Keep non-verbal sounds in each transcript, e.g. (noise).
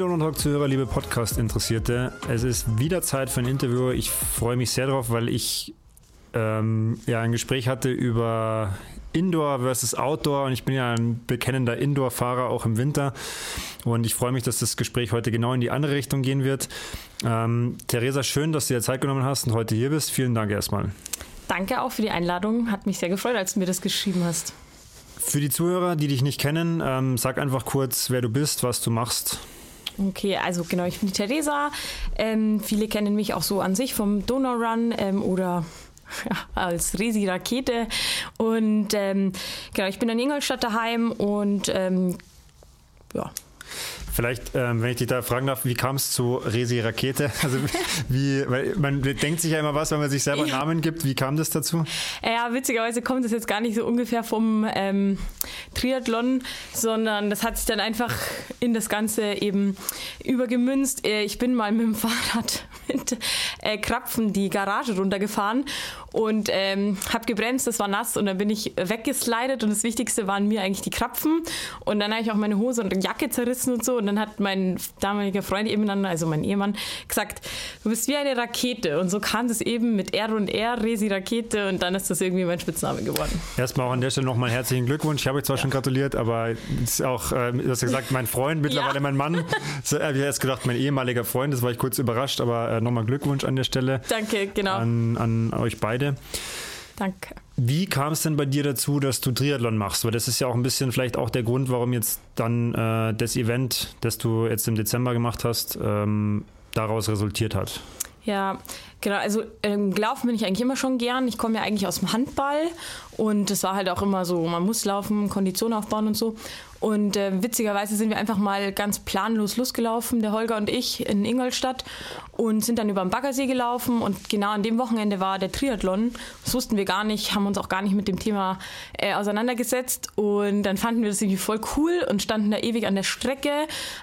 Donnertalk-Zuhörer, liebe Podcast-Interessierte, es ist wieder Zeit für ein Interview. Ich freue mich sehr drauf, weil ich ähm, ja ein Gespräch hatte über Indoor versus Outdoor und ich bin ja ein bekennender Indoor-Fahrer auch im Winter und ich freue mich, dass das Gespräch heute genau in die andere Richtung gehen wird. Ähm, Theresa, schön, dass du dir Zeit genommen hast und heute hier bist. Vielen Dank erstmal. Danke auch für die Einladung. Hat mich sehr gefreut, als du mir das geschrieben hast. Für die Zuhörer, die dich nicht kennen, ähm, sag einfach kurz, wer du bist, was du machst. Okay, also genau, ich bin die Theresa. Ähm, viele kennen mich auch so an sich vom Donau Run ähm, oder (laughs) ja, als Resi Rakete. Und ähm, genau, ich bin in Ingolstadt daheim und ähm, ja, Vielleicht, ähm, wenn ich dich da fragen darf, wie kam es zu Resi Rakete? (laughs) Also wie, weil man denkt sich ja immer was, wenn man sich selber ja. Namen gibt. Wie kam das dazu? Ja, witzigerweise kommt das jetzt gar nicht so ungefähr vom ähm, Triathlon, sondern das hat sich dann einfach in das Ganze eben übergemünzt. Äh, ich bin mal mit dem (laughs) Fahrrad mit äh, Krapfen die Garage runtergefahren und ähm, habe gebremst, das war nass und dann bin ich weggeslidet und das Wichtigste waren mir eigentlich die Krapfen und dann habe ich auch meine Hose und Jacke zerrissen und so und dann hat mein damaliger Freund eben dann, also mein Ehemann, gesagt, du bist wie eine Rakete und so kam es eben mit R und R, Resi Rakete und dann ist das irgendwie mein Spitzname geworden. Erstmal auch an der Stelle nochmal herzlichen Glückwunsch, ich habe euch zwar ja. schon gratuliert, aber ist auch, äh, du hast ja gesagt, mein Freund, (laughs) mittlerweile ja. mein Mann, so, äh, ich habe erst gedacht, mein ehemaliger Freund, das war ich kurz überrascht, aber äh, nochmal Glückwunsch an der Stelle. Danke, genau. An, an euch beide beide. Danke. Wie kam es denn bei dir dazu, dass du Triathlon machst? Weil das ist ja auch ein bisschen vielleicht auch der Grund, warum jetzt dann äh, das Event, das du jetzt im Dezember gemacht hast, ähm, daraus resultiert hat. Ja, genau. Also ähm, gelaufen bin ich eigentlich immer schon gern. Ich komme ja eigentlich aus dem Handball und es war halt auch immer so, man muss laufen, Kondition aufbauen und so. Und äh, witzigerweise sind wir einfach mal ganz planlos losgelaufen, der Holger und ich, in Ingolstadt und sind dann über den Baggersee gelaufen. Und genau an dem Wochenende war der Triathlon. Das wussten wir gar nicht, haben uns auch gar nicht mit dem Thema äh, auseinandergesetzt. Und dann fanden wir das irgendwie voll cool und standen da ewig an der Strecke,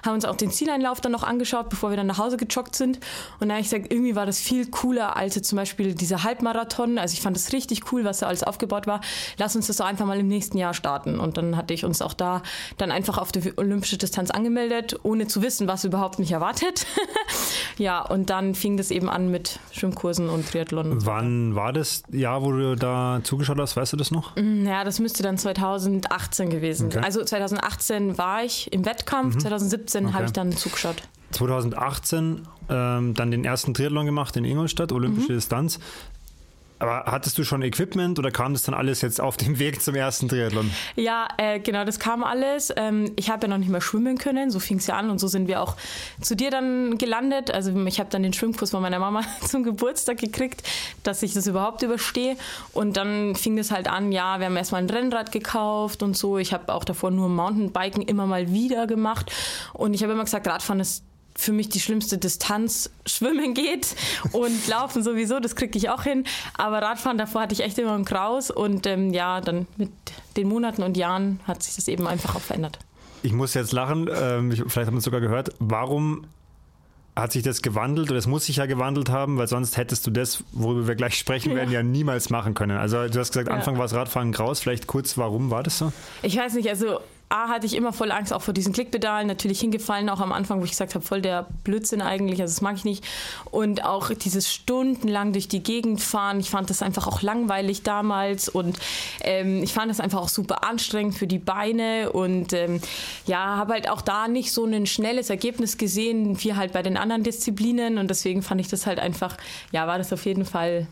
haben uns auch den Zieleinlauf dann noch angeschaut, bevor wir dann nach Hause gejoggt sind. Und dann habe ich gesagt, irgendwie war das viel cooler als zum Beispiel dieser Halbmarathon. Also ich fand das richtig cool, was da alles aufgebaut war. Lass uns das doch einfach mal im nächsten Jahr starten. Und dann hatte ich uns auch da dann einfach auf die olympische Distanz angemeldet, ohne zu wissen, was überhaupt mich erwartet. (laughs) ja, und dann fing das eben an mit Schwimmkursen und Triathlon. Wann war das Jahr, wo du da zugeschaut hast? Weißt du das noch? Mm, ja, das müsste dann 2018 gewesen sein. Okay. Also 2018 war ich im Wettkampf, mhm. 2017 okay. habe ich dann zugeschaut. 2018 ähm, dann den ersten Triathlon gemacht in Ingolstadt, olympische mhm. Distanz. Aber hattest du schon Equipment oder kam das dann alles jetzt auf dem Weg zum ersten Triathlon? Ja, äh, genau, das kam alles. Ähm, ich habe ja noch nicht mehr schwimmen können, so fing es ja an und so sind wir auch zu dir dann gelandet. Also ich habe dann den Schwimmkurs von meiner Mama (laughs) zum Geburtstag gekriegt, dass ich das überhaupt überstehe. Und dann fing es halt an, ja, wir haben erstmal ein Rennrad gekauft und so. Ich habe auch davor nur Mountainbiken immer mal wieder gemacht. Und ich habe immer gesagt, Radfahren ist für mich die schlimmste Distanz schwimmen geht und (laughs) laufen sowieso, das kriege ich auch hin. Aber Radfahren davor hatte ich echt immer einen Kraus und ähm, ja, dann mit den Monaten und Jahren hat sich das eben einfach auch verändert. Ich muss jetzt lachen, ähm, vielleicht haben wir es sogar gehört. Warum hat sich das gewandelt oder es muss sich ja gewandelt haben, weil sonst hättest du das, worüber wir gleich sprechen werden, ja, ja niemals machen können. Also du hast gesagt, Anfang ja. war es Radfahren graus. Vielleicht kurz, warum war das so? Ich weiß nicht, also A, hatte ich immer voll Angst, auch vor diesen Klickpedalen, natürlich hingefallen, auch am Anfang, wo ich gesagt habe, voll der Blödsinn eigentlich, also das mag ich nicht. Und auch dieses stundenlang durch die Gegend fahren, ich fand das einfach auch langweilig damals und ähm, ich fand das einfach auch super anstrengend für die Beine und ähm, ja, habe halt auch da nicht so ein schnelles Ergebnis gesehen, wie halt bei den anderen Disziplinen und deswegen fand ich das halt einfach, ja, war das auf jeden Fall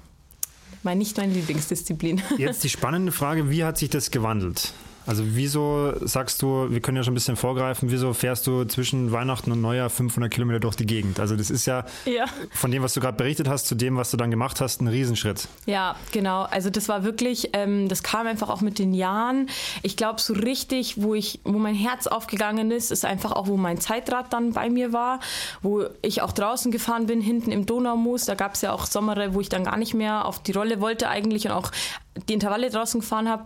mein, nicht meine Lieblingsdisziplin. Jetzt die spannende Frage, wie hat sich das gewandelt? Also wieso sagst du, wir können ja schon ein bisschen vorgreifen, wieso fährst du zwischen Weihnachten und Neujahr 500 Kilometer durch die Gegend? Also das ist ja, ja. von dem, was du gerade berichtet hast, zu dem, was du dann gemacht hast, ein Riesenschritt. Ja, genau. Also das war wirklich, ähm, das kam einfach auch mit den Jahren. Ich glaube, so richtig, wo ich, wo mein Herz aufgegangen ist, ist einfach auch, wo mein Zeitrad dann bei mir war, wo ich auch draußen gefahren bin, hinten im Donaumoos. Da gab es ja auch Sommere, wo ich dann gar nicht mehr auf die Rolle wollte eigentlich und auch die Intervalle draußen gefahren habe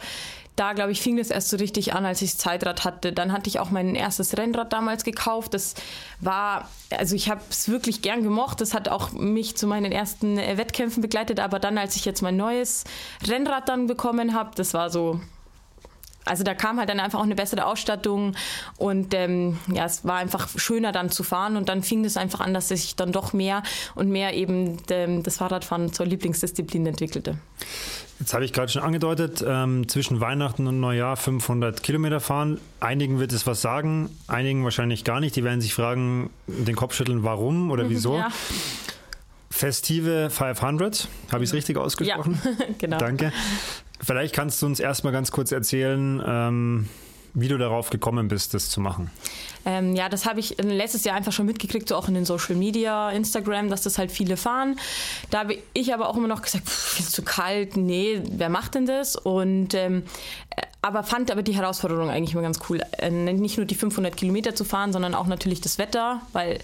da, glaube ich, fing das erst so richtig an, als ich das Zeitrad hatte. Dann hatte ich auch mein erstes Rennrad damals gekauft. Das war, also ich habe es wirklich gern gemocht. Das hat auch mich zu meinen ersten äh, Wettkämpfen begleitet. Aber dann, als ich jetzt mein neues Rennrad dann bekommen habe, das war so also da kam halt dann einfach auch eine bessere Ausstattung und ähm, ja, es war einfach schöner dann zu fahren und dann fing es einfach an, dass ich dann doch mehr und mehr eben ähm, das Fahrradfahren zur Lieblingsdisziplin entwickelte. Jetzt habe ich gerade schon angedeutet, ähm, zwischen Weihnachten und Neujahr 500 Kilometer fahren. Einigen wird es was sagen, einigen wahrscheinlich gar nicht. Die werden sich fragen, den Kopf schütteln, warum oder (laughs) wieso. Ja. Festive 500, habe ich es richtig ausgesprochen? Ja, (laughs) genau. Danke. Vielleicht kannst du uns erstmal ganz kurz erzählen, ähm, wie du darauf gekommen bist, das zu machen. Ähm, ja, das habe ich letztes Jahr einfach schon mitgekriegt, so auch in den Social Media, Instagram, dass das halt viele fahren. Da habe ich aber auch immer noch gesagt, viel zu kalt, nee, wer macht denn das? Und ähm, äh, aber fand aber die Herausforderung eigentlich immer ganz cool. Äh, nicht nur die 500 Kilometer zu fahren, sondern auch natürlich das Wetter, weil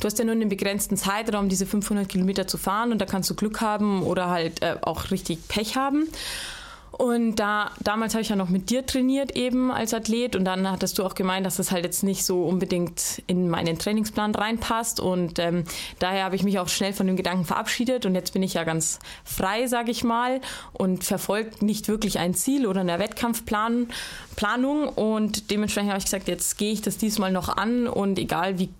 du hast ja nur einen begrenzten Zeitraum, diese 500 Kilometer zu fahren und da kannst du Glück haben oder halt äh, auch richtig Pech haben. Und da, damals habe ich ja noch mit dir trainiert eben als Athlet. Und dann hattest du auch gemeint, dass das halt jetzt nicht so unbedingt in meinen Trainingsplan reinpasst. Und ähm, daher habe ich mich auch schnell von dem Gedanken verabschiedet. Und jetzt bin ich ja ganz frei, sage ich mal, und verfolge nicht wirklich ein Ziel oder eine Wettkampfplanung und dementsprechend habe ich gesagt, jetzt gehe ich das diesmal noch an. Und egal wie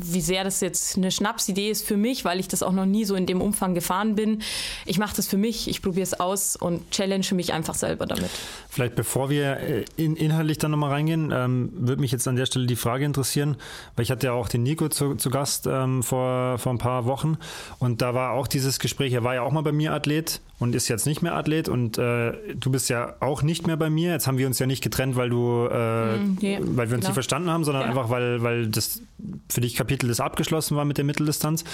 wie sehr das jetzt eine Schnapsidee ist für mich, weil ich das auch noch nie so in dem Umfang gefahren bin. Ich mache das für mich, ich probiere es aus und challenge mich einfach selber damit. Vielleicht bevor wir äh, in, inhaltlich dann nochmal reingehen, ähm, würde mich jetzt an der Stelle die Frage interessieren, weil ich hatte ja auch den Nico zu, zu Gast ähm, vor, vor ein paar Wochen und da war auch dieses Gespräch, er war ja auch mal bei mir Athlet und ist jetzt nicht mehr Athlet und äh, du bist ja auch nicht mehr bei mir. Jetzt haben wir uns ja nicht getrennt, weil du, äh, mm, yeah, weil wir uns genau. nicht verstanden haben, sondern ja. einfach weil, weil das für dich Kapitel das abgeschlossen war mit der Mitteldistanz.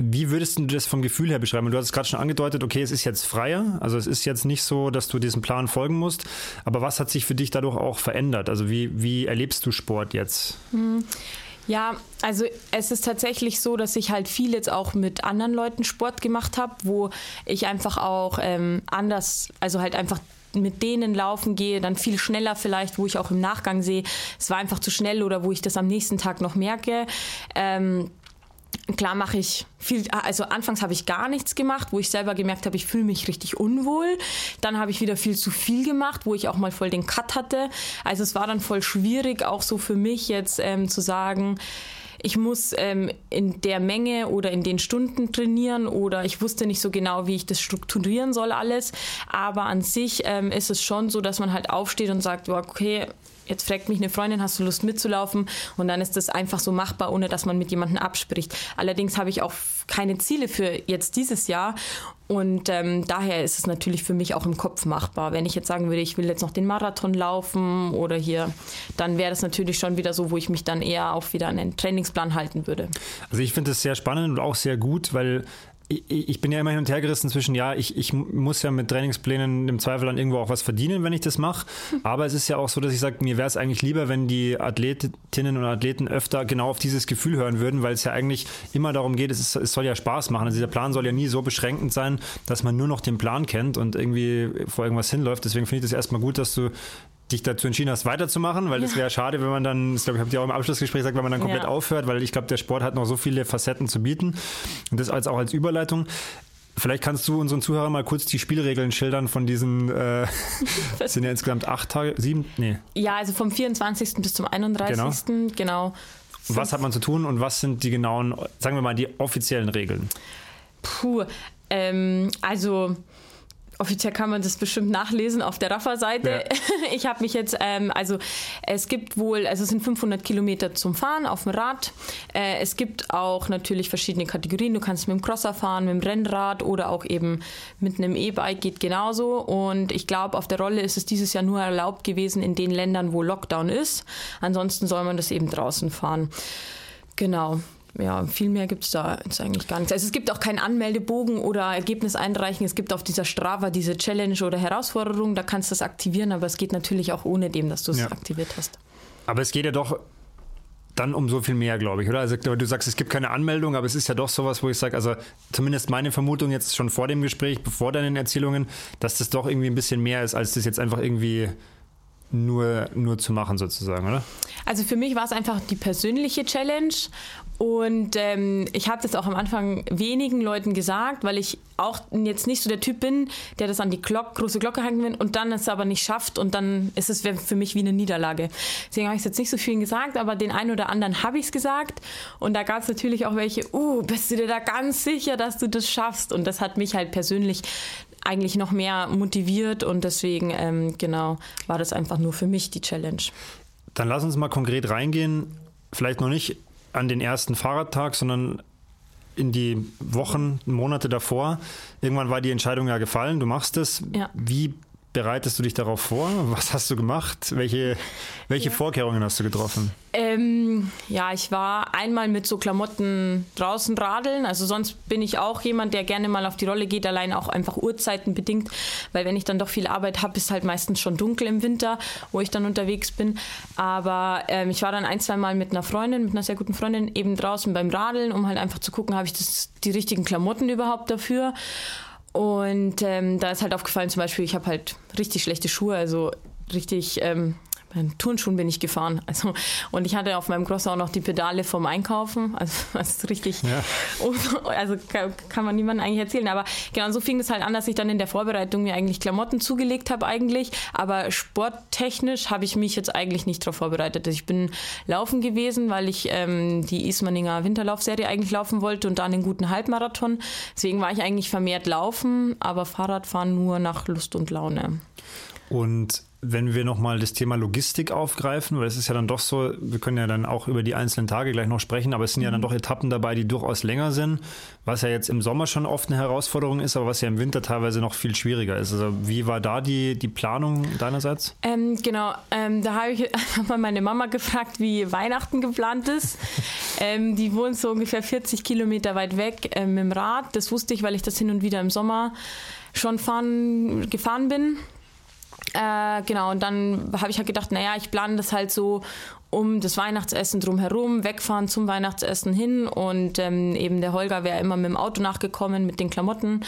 Wie würdest du das vom Gefühl her beschreiben? Du hast es gerade schon angedeutet, okay, es ist jetzt freier, also es ist jetzt nicht so, dass du diesem Plan folgen musst, aber was hat sich für dich dadurch auch verändert? Also wie, wie erlebst du Sport jetzt? Mhm. Ja, also es ist tatsächlich so, dass ich halt viel jetzt auch mit anderen Leuten Sport gemacht habe, wo ich einfach auch ähm, anders, also halt einfach mit denen laufen gehe, dann viel schneller vielleicht, wo ich auch im Nachgang sehe, es war einfach zu schnell oder wo ich das am nächsten Tag noch merke. Ähm, Klar mache ich viel, also anfangs habe ich gar nichts gemacht, wo ich selber gemerkt habe, ich fühle mich richtig unwohl. Dann habe ich wieder viel zu viel gemacht, wo ich auch mal voll den Cut hatte. Also es war dann voll schwierig, auch so für mich jetzt ähm, zu sagen, ich muss ähm, in der Menge oder in den Stunden trainieren oder ich wusste nicht so genau, wie ich das strukturieren soll alles. Aber an sich ähm, ist es schon so, dass man halt aufsteht und sagt, okay, jetzt fragt mich eine Freundin, hast du Lust mitzulaufen? Und dann ist das einfach so machbar, ohne dass man mit jemandem abspricht. Allerdings habe ich auch keine Ziele für jetzt dieses Jahr. Und ähm, daher ist es natürlich für mich auch im Kopf machbar. Wenn ich jetzt sagen würde, ich will jetzt noch den Marathon laufen oder hier, dann wäre das natürlich schon wieder so, wo ich mich dann eher auch wieder an den Trainingsplan halten würde. Also ich finde es sehr spannend und auch sehr gut, weil ich bin ja immer hin und her gerissen zwischen, ja, ich, ich muss ja mit Trainingsplänen im Zweifel dann irgendwo auch was verdienen, wenn ich das mache. Aber es ist ja auch so, dass ich sage, mir wäre es eigentlich lieber, wenn die Athletinnen und Athleten öfter genau auf dieses Gefühl hören würden, weil es ja eigentlich immer darum geht, es, ist, es soll ja Spaß machen. Also dieser Plan soll ja nie so beschränkend sein, dass man nur noch den Plan kennt und irgendwie vor irgendwas hinläuft. Deswegen finde ich das erstmal gut, dass du dich dazu entschieden hast, weiterzumachen, weil es ja. wäre schade, wenn man dann, ich glaube, ich habe dir auch im Abschlussgespräch gesagt, wenn man dann komplett ja. aufhört, weil ich glaube, der Sport hat noch so viele Facetten zu bieten. Und das als auch als Überleitung. Vielleicht kannst du unseren Zuhörern mal kurz die Spielregeln schildern von diesen, äh, (laughs) sind ja insgesamt acht Tage, sieben, nee. Ja, also vom 24. bis zum 31. Genau. genau. Was hat man zu tun und was sind die genauen, sagen wir mal, die offiziellen Regeln? Puh, ähm, also Offiziell kann man das bestimmt nachlesen auf der Rafa-Seite. Ja. (laughs) Ich habe mich jetzt, ähm, also es gibt wohl, also es sind 500 Kilometer zum Fahren auf dem Rad. Äh, es gibt auch natürlich verschiedene Kategorien. Du kannst mit dem Crosser fahren, mit dem Rennrad oder auch eben mit einem E-Bike geht genauso. Und ich glaube, auf der Rolle ist es dieses Jahr nur erlaubt gewesen in den Ländern, wo Lockdown ist. Ansonsten soll man das eben draußen fahren. Genau ja, viel mehr gibt es da jetzt eigentlich gar nichts. Also es gibt auch keinen Anmeldebogen oder Ergebnis einreichen. Es gibt auf dieser Strava diese Challenge oder Herausforderung, da kannst du das aktivieren, aber es geht natürlich auch ohne dem, dass du es ja. aktiviert hast. Aber es geht ja doch dann um so viel mehr, glaube ich, oder? Also du sagst, es gibt keine Anmeldung, aber es ist ja doch sowas, wo ich sage, also zumindest meine Vermutung jetzt schon vor dem Gespräch, bevor deinen Erzählungen, dass das doch irgendwie ein bisschen mehr ist, als das jetzt einfach irgendwie nur, nur zu machen sozusagen, oder? Also für mich war es einfach die persönliche Challenge und ähm, ich habe das auch am Anfang wenigen Leuten gesagt, weil ich auch jetzt nicht so der Typ bin, der das an die Glock, große Glocke hängen will und dann es aber nicht schafft und dann ist es für mich wie eine Niederlage. Deswegen habe ich es jetzt nicht so vielen gesagt, aber den einen oder anderen habe ich es gesagt und da gab es natürlich auch welche, uh, bist du dir da ganz sicher, dass du das schaffst? Und das hat mich halt persönlich eigentlich noch mehr motiviert und deswegen, ähm, genau, war das einfach nur für mich die Challenge. Dann lass uns mal konkret reingehen, vielleicht noch nicht an den ersten Fahrradtag, sondern in die Wochen, Monate davor. Irgendwann war die Entscheidung ja gefallen, du machst es. Ja. Wie bereitest du dich darauf vor? Was hast du gemacht? Welche, welche ja. Vorkehrungen hast du getroffen? Ähm, ja, ich war einmal mit so Klamotten draußen radeln. Also sonst bin ich auch jemand, der gerne mal auf die Rolle geht, allein auch einfach Uhrzeiten bedingt, weil wenn ich dann doch viel Arbeit habe, ist halt meistens schon dunkel im Winter, wo ich dann unterwegs bin. Aber ähm, ich war dann ein, zwei Mal mit einer Freundin, mit einer sehr guten Freundin eben draußen beim Radeln, um halt einfach zu gucken, habe ich das, die richtigen Klamotten überhaupt dafür. Und ähm, da ist halt aufgefallen, zum Beispiel, ich habe halt richtig schlechte Schuhe, also richtig ähm, mit Turnschuhen bin ich gefahren. Also, und ich hatte auf meinem Crosser auch noch die Pedale vom Einkaufen. Also (laughs) das ist richtig. Ja. Also kann, kann man niemandem eigentlich erzählen. Aber genau so fing es halt an, dass ich dann in der Vorbereitung mir eigentlich Klamotten zugelegt habe eigentlich. Aber sporttechnisch habe ich mich jetzt eigentlich nicht darauf vorbereitet. Also ich bin laufen gewesen, weil ich ähm, die Ismaninger Winterlaufserie eigentlich laufen wollte und dann einen guten Halbmarathon. Deswegen war ich eigentlich vermehrt laufen, aber Fahrradfahren nur nach Lust und Laune. Und wenn wir nochmal das Thema Logistik aufgreifen, weil es ist ja dann doch so, wir können ja dann auch über die einzelnen Tage gleich noch sprechen, aber es sind ja dann mhm. doch Etappen dabei, die durchaus länger sind, was ja jetzt im Sommer schon oft eine Herausforderung ist, aber was ja im Winter teilweise noch viel schwieriger ist. Also wie war da die, die Planung deinerseits? Ähm, genau, ähm, da habe ich (laughs) einfach mal meine Mama gefragt, wie Weihnachten geplant ist. (laughs) ähm, die wohnt so ungefähr 40 Kilometer weit weg ähm, mit dem Rad. Das wusste ich, weil ich das hin und wieder im Sommer schon fahren, gefahren bin. Äh, genau, und dann habe ich halt gedacht, naja, ich plane das halt so um das Weihnachtsessen drumherum, wegfahren zum Weihnachtsessen hin und ähm, eben der Holger wäre immer mit dem Auto nachgekommen mit den Klamotten.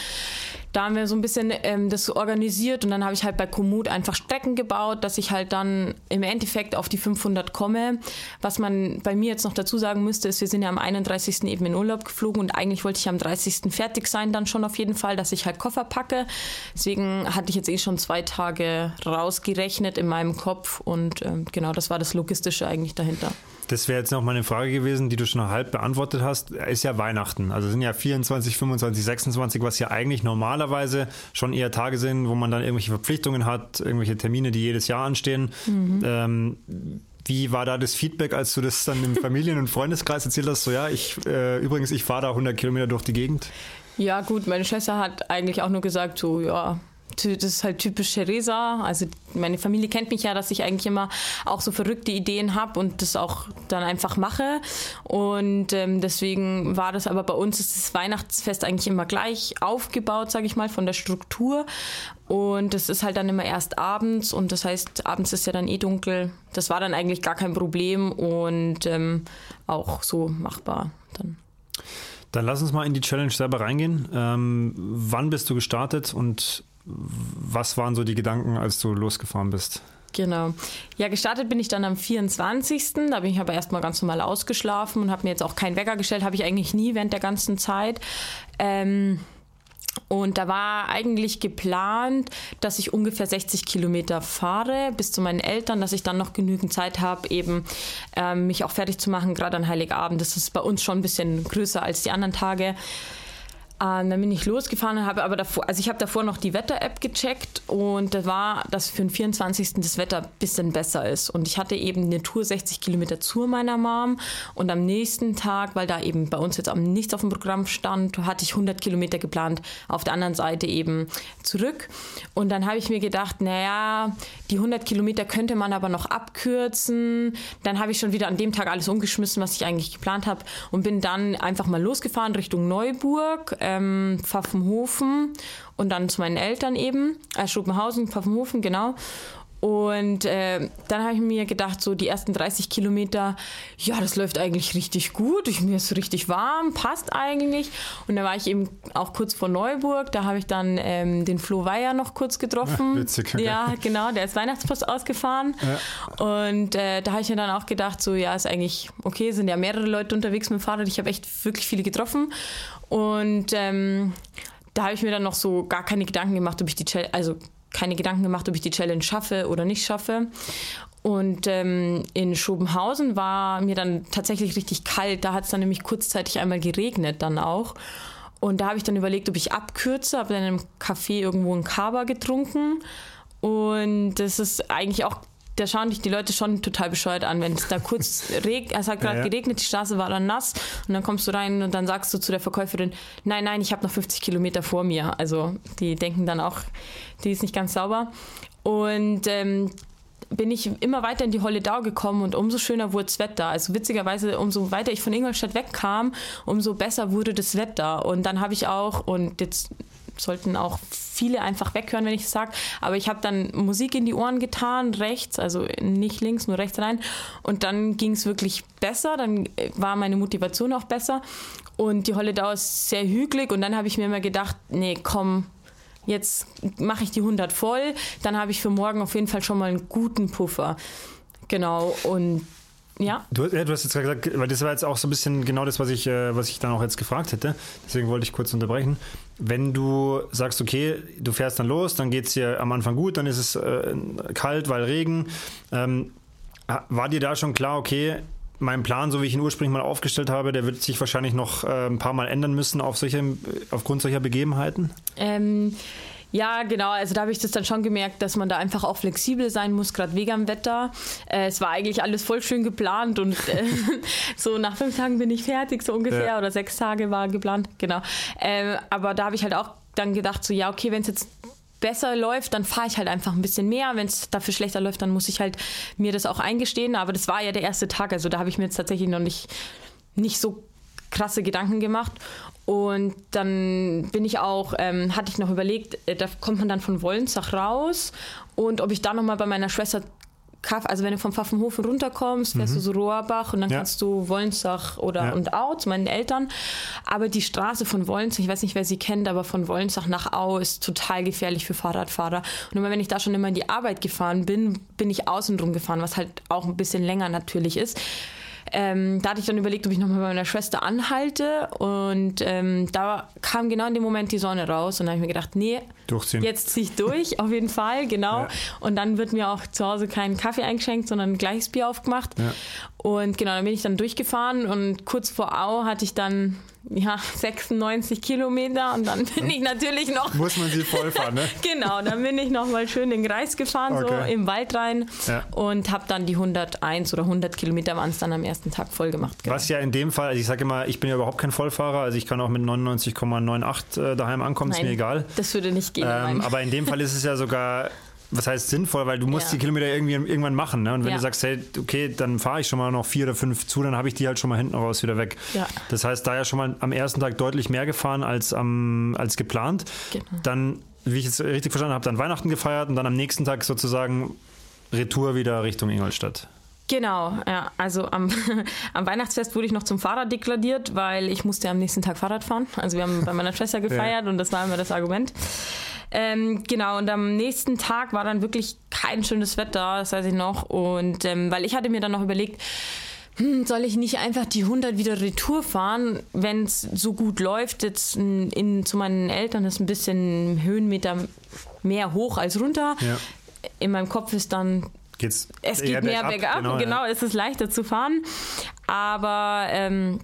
Da haben wir so ein bisschen ähm, das organisiert und dann habe ich halt bei Komoot einfach Strecken gebaut, dass ich halt dann im Endeffekt auf die 500 komme. Was man bei mir jetzt noch dazu sagen müsste, ist, wir sind ja am 31. eben in Urlaub geflogen und eigentlich wollte ich am 30. fertig sein dann schon auf jeden Fall, dass ich halt Koffer packe. Deswegen hatte ich jetzt eh schon zwei Tage rausgerechnet in meinem Kopf und ähm, genau, das war das Logistische eigentlich dahinter. Das wäre jetzt noch mal eine Frage gewesen, die du schon halb beantwortet hast. Ist ja Weihnachten. Also sind ja 24, 25, 26, was ja eigentlich normalerweise schon eher Tage sind, wo man dann irgendwelche Verpflichtungen hat, irgendwelche Termine, die jedes Jahr anstehen. Mhm. Ähm, wie war da das Feedback, als du das dann im (laughs) Familien- und Freundeskreis erzählt hast? So, ja, ich, äh, übrigens, ich fahre da 100 Kilometer durch die Gegend. Ja, gut, meine Schwester hat eigentlich auch nur gesagt, so, ja, das ist halt typisch Theresa. Also meine Familie kennt mich ja, dass ich eigentlich immer auch so verrückte Ideen habe und das auch dann einfach mache. Und ähm, deswegen war das aber bei uns ist das Weihnachtsfest eigentlich immer gleich aufgebaut, sage ich mal, von der Struktur. Und das ist halt dann immer erst abends und das heißt, abends ist ja dann eh dunkel. Das war dann eigentlich gar kein Problem und ähm, auch so machbar dann. Dann lass uns mal in die Challenge selber reingehen. Ähm, wann bist du gestartet und was waren so die Gedanken, als du losgefahren bist? Genau. Ja, gestartet bin ich dann am 24. Da bin ich aber erstmal ganz normal ausgeschlafen und habe mir jetzt auch keinen Wecker gestellt, habe ich eigentlich nie während der ganzen Zeit. Ähm, und da war eigentlich geplant, dass ich ungefähr 60 Kilometer fahre bis zu meinen Eltern, dass ich dann noch genügend Zeit habe, eben ähm, mich auch fertig zu machen, gerade an Heiligabend. Das ist bei uns schon ein bisschen größer als die anderen Tage. Ähm, dann bin ich losgefahren und habe aber davor, also ich habe davor noch die Wetter-App gecheckt und da war, dass für den 24. das Wetter ein bisschen besser ist. Und ich hatte eben eine Tour 60 Kilometer zu meiner Mom und am nächsten Tag, weil da eben bei uns jetzt am nichts auf dem Programm stand, hatte ich 100 Kilometer geplant, auf der anderen Seite eben zurück. Und dann habe ich mir gedacht, naja, die 100 Kilometer könnte man aber noch abkürzen. Dann habe ich schon wieder an dem Tag alles umgeschmissen, was ich eigentlich geplant habe und bin dann einfach mal losgefahren Richtung Neuburg ähm, Pfaffenhofen und dann zu meinen Eltern eben, äh, Schuppenhausen, Pfaffenhofen, genau. Und äh, dann habe ich mir gedacht, so die ersten 30 Kilometer, ja, das läuft eigentlich richtig gut. Ich, mir ist richtig warm, passt eigentlich. Und da war ich eben auch kurz vor Neuburg. Da habe ich dann ähm, den Flo Weier noch kurz getroffen. Ja, witzig. Okay. Ja, genau. Der ist Weihnachtspost ausgefahren. Ja. Und äh, da habe ich mir dann auch gedacht, so ja, ist eigentlich okay. Sind ja mehrere Leute unterwegs mit dem Fahrrad. Ich habe echt wirklich viele getroffen. Und ähm, da habe ich mir dann noch so gar keine Gedanken gemacht, ob ich die Challenge, also keine Gedanken gemacht, ob ich die Challenge schaffe oder nicht schaffe. Und ähm, in Schobenhausen war mir dann tatsächlich richtig kalt. Da hat es dann nämlich kurzzeitig einmal geregnet dann auch. Und da habe ich dann überlegt, ob ich abkürze, habe dann einem Café irgendwo einen Kaba getrunken. Und das ist eigentlich auch da schauen dich die Leute schon total bescheuert an, wenn es da kurz (laughs) regnet, es hat gerade ja, ja. geregnet, die Straße war dann nass und dann kommst du rein und dann sagst du zu der Verkäuferin, nein, nein, ich habe noch 50 Kilometer vor mir. Also die denken dann auch, die ist nicht ganz sauber. Und ähm, bin ich immer weiter in die Holledau gekommen und umso schöner wurde das Wetter. Also witzigerweise, umso weiter ich von Ingolstadt wegkam, umso besser wurde das Wetter. Und dann habe ich auch, und jetzt sollten auch viele einfach weghören, wenn ich es sage. Aber ich habe dann Musik in die Ohren getan, rechts, also nicht links, nur rechts rein. Und dann ging es wirklich besser, dann war meine Motivation auch besser. Und die Holledau ist sehr hügelig. Und dann habe ich mir immer gedacht, nee, komm, jetzt mache ich die 100 voll. Dann habe ich für morgen auf jeden Fall schon mal einen guten Puffer. Genau. Und ja. Du, ja, du hast jetzt gerade gesagt, weil das war jetzt auch so ein bisschen genau das, was ich, äh, was ich dann auch jetzt gefragt hätte. Deswegen wollte ich kurz unterbrechen. Wenn du sagst, okay, du fährst dann los, dann geht es dir am Anfang gut, dann ist es äh, kalt, weil Regen. Ähm, war dir da schon klar, okay, mein Plan, so wie ich ihn ursprünglich mal aufgestellt habe, der wird sich wahrscheinlich noch äh, ein paar Mal ändern müssen auf solche, aufgrund solcher Begebenheiten? Ähm, ja, genau. Also da habe ich das dann schon gemerkt, dass man da einfach auch flexibel sein muss, gerade wegen am Wetter. Äh, es war eigentlich alles voll schön geplant und äh, (laughs) so nach fünf Tagen bin ich fertig, so ungefähr. Ja. Oder sechs Tage war geplant, genau. Äh, aber da habe ich halt auch dann gedacht, so ja, okay, wenn es jetzt besser läuft, dann fahre ich halt einfach ein bisschen mehr. Wenn es dafür schlechter läuft, dann muss ich halt mir das auch eingestehen. Aber das war ja der erste Tag, also da habe ich mir jetzt tatsächlich noch nicht, nicht so krasse Gedanken gemacht. Und dann bin ich auch, ähm, hatte ich noch überlegt, äh, da kommt man dann von Wollensach raus und ob ich da nochmal bei meiner Schwester Kaff, also wenn du vom Pfaffenhofen runterkommst, fährst mhm. du so Rohrbach und dann ja. kannst du Wollensach oder ja. und Au zu meinen Eltern. Aber die Straße von Wollensach, ich weiß nicht, wer sie kennt, aber von Wollensach nach Au ist total gefährlich für Fahrradfahrer. Und immer wenn ich da schon immer in die Arbeit gefahren bin, bin ich außen drum gefahren, was halt auch ein bisschen länger natürlich ist. Ähm, da hatte ich dann überlegt, ob ich nochmal bei meiner Schwester anhalte. Und ähm, da kam genau in dem Moment die Sonne raus. Und dann habe ich mir gedacht, nee, Durchziehen. jetzt ziehe ich durch, (laughs) auf jeden Fall, genau. Ja. Und dann wird mir auch zu Hause kein Kaffee eingeschenkt, sondern ein gleiches Bier aufgemacht. Ja. Und genau, dann bin ich dann durchgefahren. Und kurz vor Au hatte ich dann ja, (laughs) 96 Kilometer und dann bin ich natürlich noch. (laughs) Muss man sie vollfahren, ne? (laughs) genau, dann bin ich noch mal schön den Kreis gefahren, okay. so im Wald rein ja. und habe dann die 101 oder 100 Kilometer waren es dann am ersten Tag voll gemacht. Genau. Was ja in dem Fall, also ich sage immer, ich bin ja überhaupt kein Vollfahrer, also ich kann auch mit 99,98 äh, daheim ankommen, Nein, ist mir egal. Das würde nicht gehen. Ähm, aber in dem Fall ist es ja sogar was heißt sinnvoll, weil du musst ja. die Kilometer irgendwie irgendwann machen. Ne? Und wenn ja. du sagst, hey, okay, dann fahre ich schon mal noch vier oder fünf zu, dann habe ich die halt schon mal hinten raus wieder weg. Ja. Das heißt, da ja schon mal am ersten Tag deutlich mehr gefahren als, am, als geplant. Genau. Dann, wie ich es richtig verstanden habe, dann Weihnachten gefeiert und dann am nächsten Tag sozusagen Retour wieder Richtung Ingolstadt. Genau, ja. Also am, (laughs) am, Weihnachtsfest wurde ich noch zum Fahrer deklariert, weil ich musste am nächsten Tag Fahrrad fahren. Also wir haben bei meiner Schwester (laughs) gefeiert ja. und das war immer das Argument. Ähm, genau, und am nächsten Tag war dann wirklich kein schönes Wetter, das weiß ich noch. Und ähm, weil ich hatte mir dann noch überlegt, hm, soll ich nicht einfach die 100 wieder Retour fahren, wenn es so gut läuft? Jetzt in, in, zu meinen Eltern ist ein bisschen Höhenmeter mehr hoch als runter. Ja. In meinem Kopf ist dann Geht's es geht mehr bergab, genau, genau ja. es ist leichter zu fahren. Aber ähm,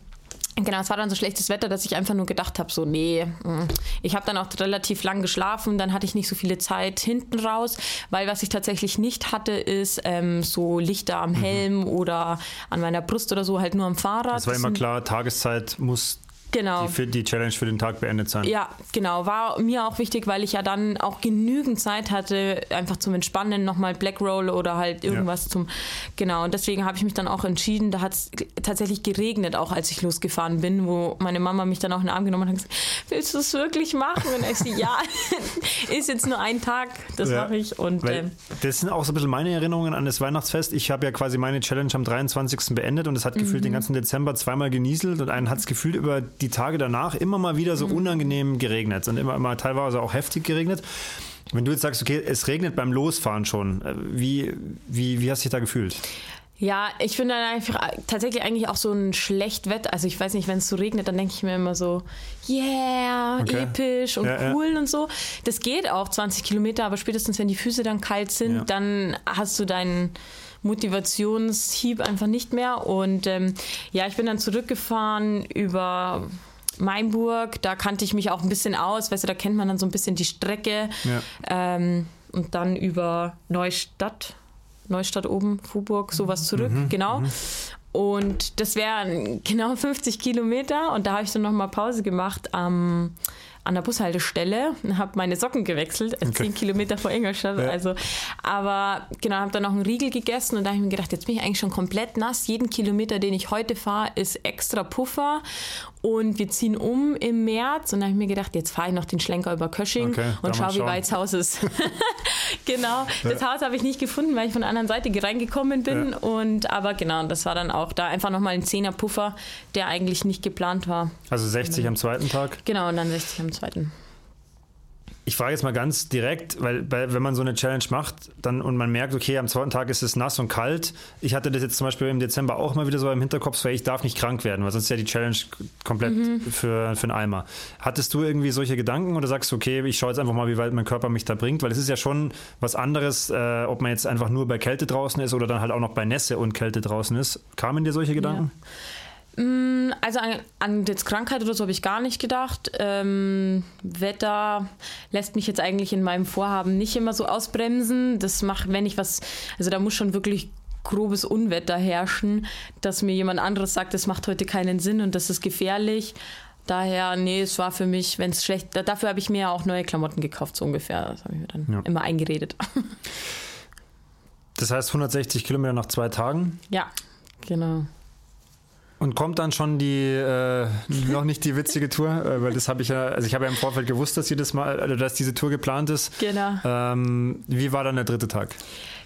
Genau, es war dann so schlechtes Wetter, dass ich einfach nur gedacht habe, so nee, mm. ich habe dann auch relativ lang geschlafen, dann hatte ich nicht so viele Zeit hinten raus, weil was ich tatsächlich nicht hatte, ist ähm, so Lichter am mhm. Helm mhm. oder an meiner Brust oder so, halt nur am Fahrrad. Es war immer klar, Tageszeit muss Genau. Die, für die Challenge für den Tag beendet sein. Ja, genau. War mir auch wichtig, weil ich ja dann auch genügend Zeit hatte, einfach zum Entspannen, nochmal Black Roll oder halt irgendwas ja. zum. Genau. Und deswegen habe ich mich dann auch entschieden. Da hat es tatsächlich geregnet, auch als ich losgefahren bin, wo meine Mama mich dann auch in den Arm genommen hat und gesagt: willst du es wirklich machen? Und ich so, ja, (laughs) ist jetzt nur ein Tag, das Ja. mache ich. Und ähm, das sind auch so ein bisschen meine Erinnerungen an das Weihnachtsfest. Ich habe ja quasi meine Challenge am 23. beendet und es hat gefühlt Mhm. den ganzen Dezember zweimal genieselt und einen hat es gefühlt über die Tage danach immer mal wieder Mhm. so unangenehm geregnet und immer mal teilweise auch heftig geregnet. Wenn du jetzt sagst, okay, es regnet beim Losfahren schon, äh, wie, wie, wie hast du dich da gefühlt? ja, ich finde dann einfach tatsächlich eigentlich auch so ein schlecht Wetter. Also ich weiß nicht, wenn es so regnet, dann denke ich mir immer so, yeah, Okay. episch und Ja, ja. cool und so. Das geht auch 20 Kilometer, aber spätestens wenn die Füße dann kalt sind, Ja. dann hast du deinen Motivationshieb einfach nicht mehr. Und ähm, ja, ich bin dann zurückgefahren über Mainburg. Da kannte ich mich auch ein bisschen aus. Weißt du, da kennt man dann so ein bisschen die Strecke. Ja. Ähm, und dann über Neustadt, Neustadt oben, Fuburg, sowas zurück, genau. Und das wären genau (laughs) 50 Kilometer. Und da habe ich dann nochmal Pause gemacht am an der Bushaltestelle und habe meine Socken gewechselt, äh, Okay. 10 Kilometer vor Ingolstadt. Ja. Also, aber genau, habe dann noch einen Riegel gegessen und da habe ich mir gedacht, jetzt bin ich eigentlich schon komplett nass. Jeden Kilometer, den ich heute fahre, ist extra Puffer. Und wir ziehen um im März. Und da habe ich mir gedacht, jetzt fahre ich noch den Schlenker über Kösching Okay, und schaue, wie weit das Haus ist. (laughs) genau, das Haus habe ich nicht gefunden, weil ich von der anderen Seite reingekommen bin. Ja. Und aber genau, das war dann auch da einfach nochmal ein Zehner Puffer, der eigentlich nicht geplant war. Also 60 am zweiten Tag. Genau, und dann 60 am zweiten. Ich frage jetzt mal ganz direkt, weil bei, wenn man so eine Challenge macht dann, und man merkt, okay, am zweiten Tag ist es nass und kalt. Ich hatte das jetzt zum Beispiel im Dezember auch mal wieder so im Hinterkopf, weil ich darf nicht krank werden, weil sonst ist ja die Challenge komplett für, für einen Eimer. Hattest du irgendwie solche Gedanken oder sagst du, okay, ich schaue jetzt einfach mal, wie weit mein Körper mich da bringt? Weil es ist ja schon was anderes, äh, ob man jetzt einfach nur bei Kälte draußen ist oder dann halt auch noch bei Nässe und Kälte draußen ist. Kamen dir solche Gedanken? Also an, an jetzt Krankheit oder so habe ich gar nicht gedacht. Ähm, Wetter lässt mich jetzt eigentlich in meinem Vorhaben nicht immer so ausbremsen. Das macht, wenn ich was, also da muss schon wirklich grobes Unwetter herrschen, dass mir jemand anderes sagt, das macht heute keinen Sinn und das ist gefährlich. Daher, nee, es war für mich, wenn es schlecht, da- dafür habe ich mir ja auch neue Klamotten gekauft, so ungefähr. Das habe ich mir dann Ja. immer eingeredet. Das heißt 160 Kilometer nach zwei Tagen. ja, genau. Und kommt dann schon die, äh, noch nicht die witzige Tour, äh, weil das habe ich ja, also ich habe ja im Vorfeld gewusst, dass jedes Mal, also dass diese Tour geplant ist. Genau. Ähm, wie war dann der dritte Tag?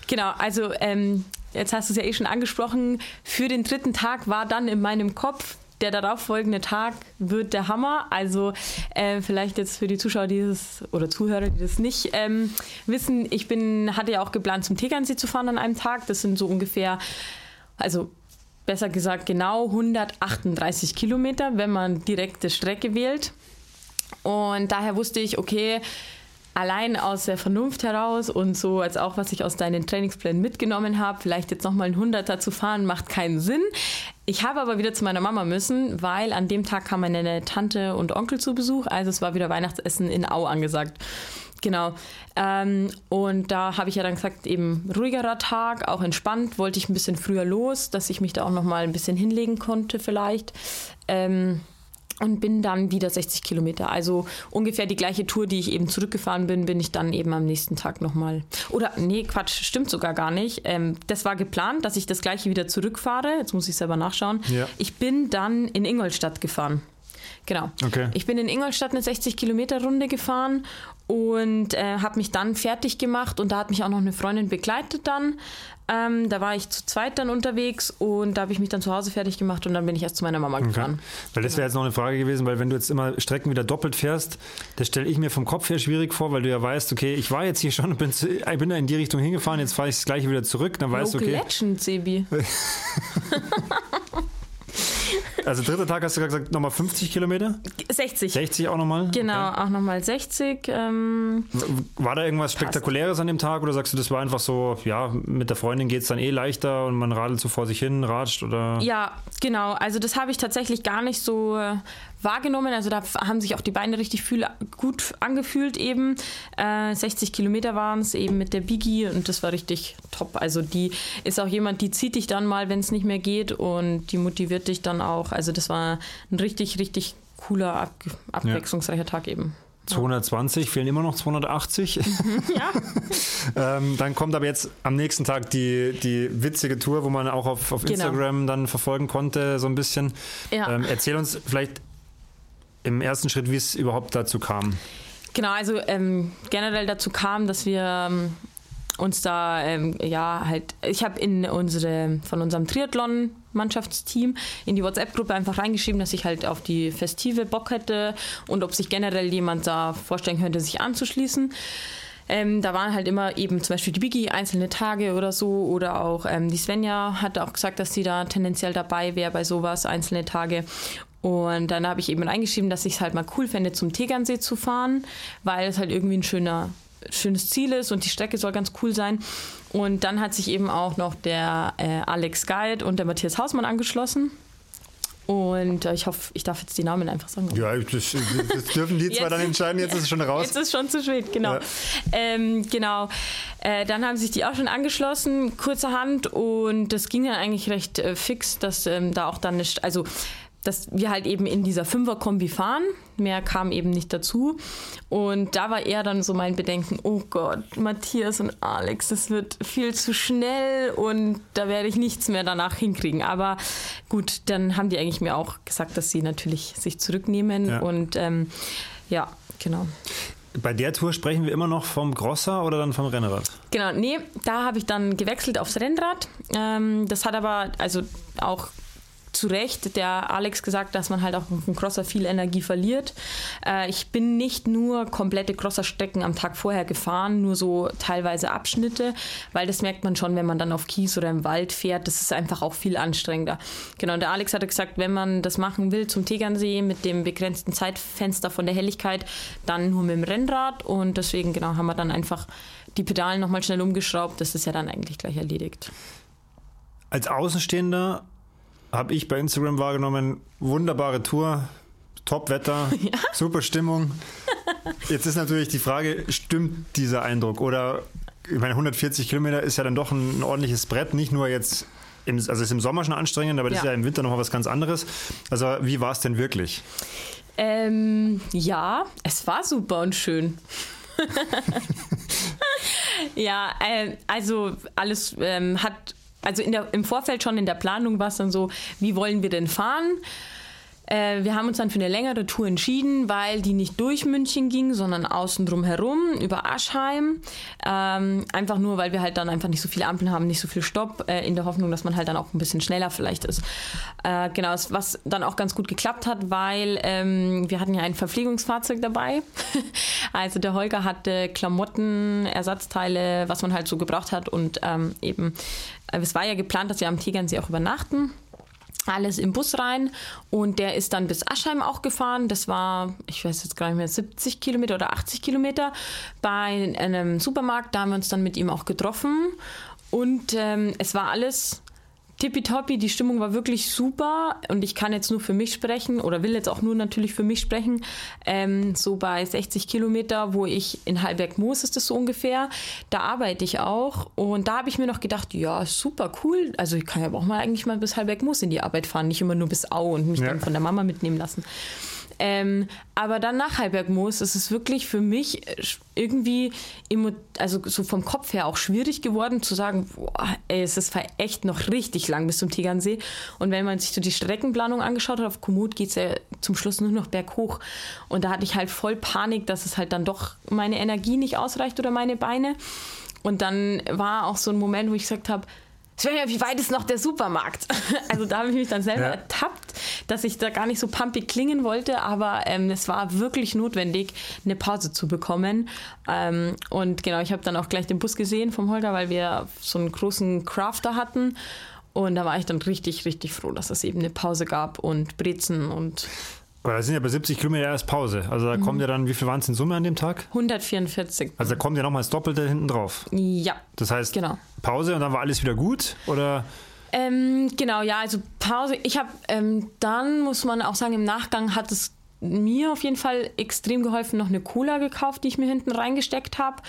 Genau, also ähm, jetzt hast du es ja eh schon angesprochen. Für den dritten Tag war dann in meinem Kopf, der darauffolgende Tag wird der Hammer. Also äh, vielleicht jetzt für die Zuschauer, die das oder Zuhörer, die das nicht ähm, wissen, ich bin, hatte ja auch geplant, zum Tegernsee zu fahren an einem Tag. Das sind so ungefähr, also besser gesagt genau 138 Kilometer, wenn man direkte Strecke wählt. Und daher wusste ich, okay, allein aus der Vernunft heraus und so als auch, was ich aus deinen Trainingsplänen mitgenommen habe, vielleicht jetzt nochmal ein Hunderter zu fahren, macht keinen Sinn. Ich habe aber wieder zu meiner Mama müssen, weil an dem Tag kam meine Tante und Onkel zu Besuch. Also es war wieder Weihnachtsessen in Au angesagt. Genau. Ähm, und da habe ich ja dann gesagt, eben ruhigerer Tag, auch entspannt, wollte ich ein bisschen früher los, dass ich mich da auch nochmal ein bisschen hinlegen konnte vielleicht. Ähm, und bin dann wieder 60 Kilometer. Also ungefähr die gleiche Tour, die ich eben zurückgefahren bin, bin ich dann eben am nächsten Tag nochmal. Oder nee, Quatsch, stimmt sogar gar nicht. Ähm, das war geplant, dass ich das gleiche wieder zurückfahre. Jetzt muss ich selber nachschauen. Ja. Ich bin dann in Ingolstadt gefahren. Genau. Okay. Ich bin in Ingolstadt eine 60 Kilometer Runde gefahren und äh, habe mich dann fertig gemacht und da hat mich auch noch eine Freundin begleitet dann. Ähm, da war ich zu zweit dann unterwegs und da habe ich mich dann zu Hause fertig gemacht und dann bin ich erst zu meiner Mama Okay. gefahren. Weil das wäre jetzt noch eine Frage gewesen, weil wenn du jetzt immer Strecken wieder doppelt fährst, das stelle ich mir vom Kopf her schwierig vor, weil du ja weißt, okay, ich war jetzt hier schon, bin, zu- ich bin da in die Richtung hingefahren, jetzt fahre ich das gleiche wieder zurück, dann weißt du, okay, Legend, Sebi. (laughs) (laughs) also dritter Tag hast du gerade gesagt, nochmal 50 Kilometer, 60. 60 auch nochmal? Genau, Okay. auch nochmal 60. Ähm, War da irgendwas Spektakuläres an dem Tag oder sagst du, das war einfach so, ja, mit der Freundin geht es dann eh leichter und man radelt so vor sich hin, ratscht oder? ja, genau. Also das habe ich tatsächlich gar nicht so äh, wahrgenommen. Also da haben sich auch die Beine richtig fühl gut angefühlt eben. Äh, 60 Kilometer waren es eben mit der Biggie und das war richtig top. Also die ist auch jemand, die zieht dich dann mal, wenn es nicht mehr geht und die motiviert dich dann auch. Also das war ein richtig, richtig cooler, ab abwechslungsreicher Tag eben. 220, fehlen immer noch 280. (laughs) Ja, (laughs) ähm, dann kommt aber jetzt am nächsten Tag die, die witzige Tour, wo man auch auf, auf Genau. Instagram dann verfolgen konnte, so ein bisschen. Ja. Ähm, erzähl uns vielleicht im ersten Schritt, wie es überhaupt dazu kam. Genau, also ähm, generell dazu kam, dass wir ähm, uns da, ähm, ja, halt, ich habe in unsere, von unserem Triathlon-Mannschaftsteam in die WhatsApp-Gruppe einfach reingeschrieben, dass ich halt auf die Festive Bock hätte und ob sich generell jemand da vorstellen könnte, sich anzuschließen. Ähm, da waren halt immer eben zum Beispiel die Biggie einzelne Tage oder so oder auch ähm, die Svenja hat auch gesagt, dass sie da tendenziell dabei wäre bei sowas, einzelne Tage. Und dann habe ich eben eingeschrieben, dass ich es halt mal cool fände, zum Tegernsee zu fahren, weil es halt irgendwie ein schöner, schönes Ziel ist und die Strecke soll ganz cool sein. Und dann hat sich eben auch noch der äh, Alex Guide und der Matthias Hausmann angeschlossen. Und äh, ich hoffe, ich darf jetzt die Namen einfach sagen. Ja, das, das dürfen die zwar dann entscheiden, jetzt ist es schon raus. Jetzt ist es schon zu spät, genau. Ja. Ähm, genau. Äh, dann haben sich die auch schon angeschlossen, kurzerhand. Und das ging dann eigentlich recht äh, fix, dass ähm, da auch dann nicht, also dass wir halt eben in dieser Fünfer-Kombi fahren. Mehr kam eben nicht dazu. Und da war eher dann so mein Bedenken, oh Gott, Matthias und Alex, das wird viel zu schnell und da werde ich nichts mehr danach hinkriegen. Aber gut, dann haben die eigentlich mir auch gesagt, dass sie natürlich sich zurücknehmen. Ja. Und ähm, ja, genau. Bei der Tour sprechen wir immer noch vom Grosser oder dann vom Rennrad? Genau, nee, da habe ich dann gewechselt aufs Rennrad. Ähm, das hat aber, also auch zu Recht der Alex gesagt, dass man halt auch auf dem Crosser viel Energie verliert. Äh, ich bin nicht nur komplette Crosser-Strecken am Tag vorher gefahren, nur so teilweise Abschnitte, weil das merkt man schon, wenn man dann auf Kies oder im Wald fährt. Das ist einfach auch viel anstrengender. Genau, der Alex hatte gesagt, wenn man das machen will zum Tegernsee mit dem begrenzten Zeitfenster von der Helligkeit, dann nur mit dem Rennrad und deswegen genau haben wir dann einfach die Pedalen nochmal schnell umgeschraubt. Das ist ja dann eigentlich gleich erledigt. Als Außenstehender habe ich bei Instagram wahrgenommen. Wunderbare Tour, Top-Wetter, (laughs) ja? super Stimmung. Jetzt ist natürlich die Frage, stimmt dieser Eindruck? Oder, ich meine, 140 Kilometer ist ja dann doch ein, ein ordentliches Brett, nicht nur jetzt, im, also ist im Sommer schon anstrengend, aber das ja. ist ja im Winter nochmal was ganz anderes. Also, wie war es denn wirklich? Ähm, ja, es war super und schön. (laughs) (laughs) ja, äh, also alles ähm, hat also der, im Vorfeld schon in der Planung war es dann so, wie wollen wir denn fahren? Äh, wir haben uns dann für eine längere Tour entschieden, weil die nicht durch München ging, sondern außen drum herum, über Aschheim. Ähm, einfach nur, weil wir halt dann einfach nicht so viele Ampeln haben, nicht so viel Stopp, äh, in der Hoffnung, dass man halt dann auch ein bisschen schneller vielleicht ist. Äh, genau, was dann auch ganz gut geklappt hat, weil ähm, wir hatten ja ein Verpflegungsfahrzeug dabei. (laughs) also der Holger hatte Klamotten, Ersatzteile, was man halt so gebraucht hat und ähm, eben, äh, es war ja geplant, dass wir am Tegernsee auch übernachten alles im Bus rein und der ist dann bis Aschheim auch gefahren. Das war, ich weiß jetzt gar nicht mehr, 70 Kilometer oder 80 Kilometer bei einem Supermarkt. Da haben wir uns dann mit ihm auch getroffen und ähm, es war alles tippitoppi, die Stimmung war wirklich super und ich kann jetzt nur für mich sprechen oder will jetzt auch nur natürlich für mich sprechen. Ähm, so bei 60 Kilometer, wo ich in Halberg-Moos ist das so ungefähr, da arbeite ich auch und da habe ich mir noch gedacht, ja, super cool. Also ich kann ja auch mal eigentlich mal bis Halberg-Moos in die Arbeit fahren, nicht immer nur bis Au und mich ja. dann von der Mama mitnehmen lassen. Ähm, aber dann nach Halbergmoos ist es wirklich für mich äh, irgendwie, also so vom Kopf her auch schwierig geworden zu sagen, boah, ey, es ist echt noch richtig lang bis zum Tegernsee. Und wenn man sich so die Streckenplanung angeschaut hat, auf Komoot geht es ja zum Schluss nur noch berghoch. Und da hatte ich halt voll Panik, dass es halt dann doch meine Energie nicht ausreicht oder meine Beine. Und dann war auch so ein Moment, wo ich gesagt habe, Svenja, wie weit ist noch der Supermarkt? (laughs) Also da habe ich mich dann selber ja. ertappt, dass ich da gar nicht so pumpig klingen wollte, aber ähm, es war wirklich notwendig, eine Pause zu bekommen. Ähm, und genau, ich habe dann auch gleich den Bus gesehen vom Holger, weil wir so einen großen Crafter hatten. Und da war ich dann richtig, richtig froh, dass es eben eine Pause gab und Brezen und aber da sind ja bei 70 Kilometer erst Pause. Also da mhm. kommt ja dann, wie viel waren es in Summe an dem Tag? 144. Also da kommt ja nochmal das Doppelte hinten drauf. Ja. Das heißt, genau. Pause und dann war alles wieder gut? Oder? Ähm, genau, ja, also Pause. Ich habe ähm, dann, muss man auch sagen, im Nachgang hat es mir auf jeden Fall extrem geholfen, noch eine Cola gekauft, die ich mir hinten reingesteckt habe.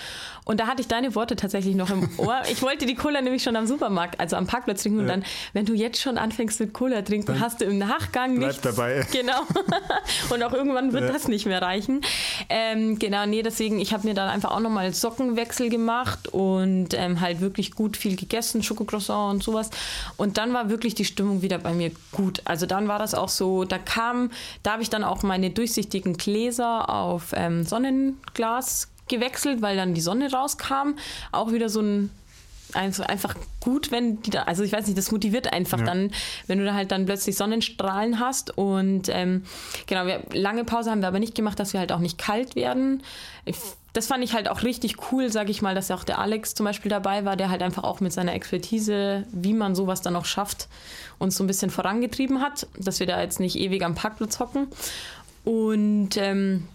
Und da hatte ich deine Worte tatsächlich noch im Ohr. (laughs) Ich wollte die Cola nämlich schon am Supermarkt, also am Parkplatz trinken. Und dann, wenn du jetzt schon anfängst mit Cola trinken, dann hast du im Nachgang nicht. dabei. (laughs) Genau. (laughs) Und auch irgendwann wird ja. das nicht mehr reichen. Ähm, genau, nee, deswegen, ich habe mir dann einfach auch nochmal Sockenwechsel gemacht und ähm, halt wirklich gut viel gegessen, Schokocroissant und sowas. Und dann war wirklich die Stimmung wieder bei mir gut. Also dann war das auch so, da kam, da habe ich dann auch meine meine durchsichtigen Gläser auf ähm, Sonnenglas gewechselt, weil dann die Sonne rauskam. Auch wieder so ein einfach gut, wenn die da, also ich weiß nicht, das motiviert einfach ja. dann, wenn du da halt dann plötzlich Sonnenstrahlen hast. Und ähm, genau, wir, lange Pause haben wir aber nicht gemacht, dass wir halt auch nicht kalt werden. Ich, das fand ich halt auch richtig cool, sage ich mal, dass auch der Alex zum Beispiel dabei war, der halt einfach auch mit seiner Expertise, wie man sowas dann auch schafft, uns so ein bisschen vorangetrieben hat, dass wir da jetzt nicht ewig am Parkplatz hocken. Und ähm,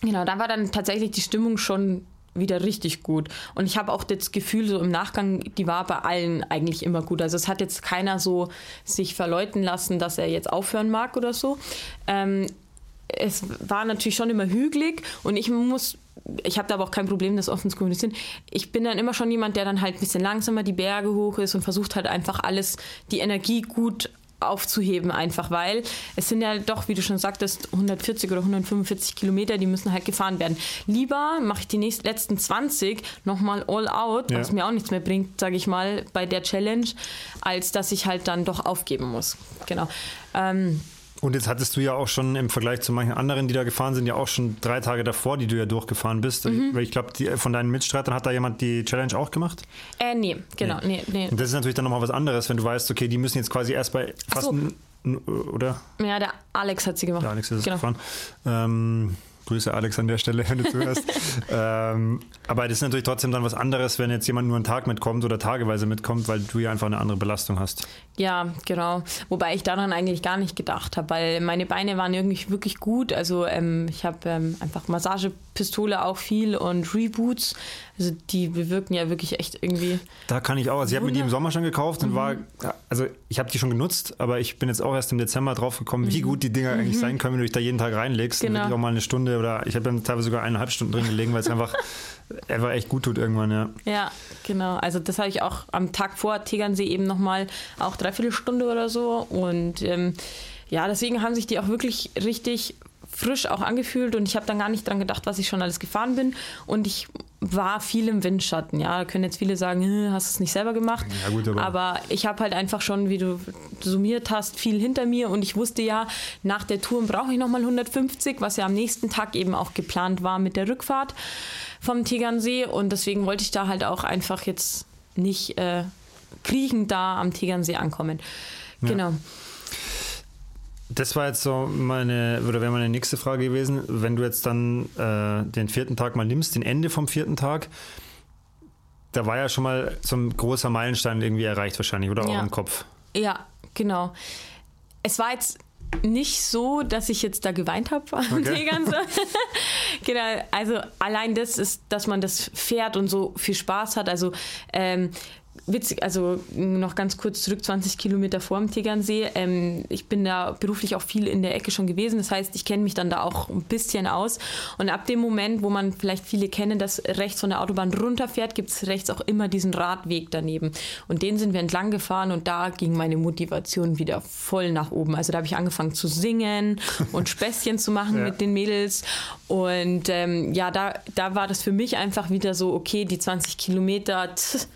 genau, da war dann tatsächlich die Stimmung schon wieder richtig gut. Und ich habe auch das Gefühl, so im Nachgang, die war bei allen eigentlich immer gut. Also es hat jetzt keiner so sich verleuten lassen, dass er jetzt aufhören mag oder so. Ähm, es war natürlich schon immer hügelig und ich muss ich habe da aber auch kein Problem, das offen zu kommunizieren. Ich bin dann immer schon jemand, der dann halt ein bisschen langsamer die Berge hoch ist und versucht halt einfach alles, die Energie gut aufzuheben, einfach weil es sind ja doch, wie du schon sagtest, 140 oder 145 Kilometer, die müssen halt gefahren werden. Lieber mache ich die nächsten, letzten 20 nochmal all out, ja. was mir auch nichts mehr bringt, sage ich mal, bei der Challenge, als dass ich halt dann doch aufgeben muss. Genau. Ähm, und jetzt hattest du ja auch schon im Vergleich zu manchen anderen, die da gefahren sind, ja auch schon drei Tage davor, die du ja durchgefahren bist. Mhm. Weil ich glaube, von deinen Mitstreitern hat da jemand die Challenge auch gemacht? Äh, nee, genau. Nee. Nee, nee. Und das ist natürlich dann nochmal was anderes, wenn du weißt, okay, die müssen jetzt quasi erst bei fast. So. Oder? Ja, der Alex hat sie gemacht. Der Alex ist genau. gefahren. Ähm, Grüße Alex an der Stelle, wenn du zuhörst. (laughs) ähm, aber das ist natürlich trotzdem dann was anderes, wenn jetzt jemand nur einen Tag mitkommt oder tageweise mitkommt, weil du ja einfach eine andere Belastung hast. Ja, genau. Wobei ich daran eigentlich gar nicht gedacht habe, weil meine Beine waren irgendwie wirklich gut. Also ähm, ich habe ähm, einfach Massagepistole auch viel und Reboots. Also die bewirken ja wirklich echt irgendwie. Da kann ich auch. Also ich habe mir die im Sommer schon gekauft und mhm. war, also ich habe die schon genutzt, aber ich bin jetzt auch erst im Dezember drauf gekommen, mhm. wie gut die Dinger mhm. eigentlich sein können, wenn du dich da jeden Tag reinlegst genau. und wirklich auch mal eine Stunde oder ich habe dann teilweise sogar eineinhalb Stunden drin gelegen, weil es einfach, (laughs) einfach echt gut tut irgendwann, ja. Ja, genau. Also das habe ich auch am Tag vor Tegernsee eben nochmal auch dreiviertel Stunde oder so und ähm, ja, deswegen haben sich die auch wirklich richtig frisch auch angefühlt und ich habe dann gar nicht dran gedacht, was ich schon alles gefahren bin. Und ich war viel im Windschatten. Ja, da können jetzt viele sagen, hast du es nicht selber gemacht. Ja, gut, aber, aber ich habe halt einfach schon, wie du summiert hast, viel hinter mir und ich wusste ja, nach der Tour brauche ich nochmal 150, was ja am nächsten Tag eben auch geplant war mit der Rückfahrt vom Tegernsee und deswegen wollte ich da halt auch einfach jetzt nicht äh, kriechend da am Tegernsee ankommen. Ja. Genau. Das war jetzt so meine, oder wäre meine nächste Frage gewesen, wenn du jetzt dann äh, den vierten Tag mal nimmst, den Ende vom vierten Tag, da war ja schon mal so ein großer Meilenstein irgendwie erreicht wahrscheinlich, oder ja. auch im Kopf. Ja, genau. Es war jetzt nicht so, dass ich jetzt da geweint habe okay. (laughs) (laughs) genau, also allein das ist, dass man das fährt und so viel Spaß hat. Also ähm, witzig, also noch ganz kurz zurück, 20 Kilometer vor dem Tegernsee. Ähm, ich bin da beruflich auch viel in der Ecke schon gewesen. Das heißt, ich kenne mich dann da auch ein bisschen aus. Und ab dem Moment, wo man vielleicht viele kennen, dass rechts von der Autobahn runterfährt, gibt es rechts auch immer diesen Radweg daneben. Und den sind wir entlang gefahren und da ging meine Motivation wieder voll nach oben. Also da habe ich angefangen zu singen und Späßchen zu machen (laughs) ja. mit den Mädels. Und ähm, ja, da, da war das für mich einfach wieder so, okay, die 20 Kilometer, tss,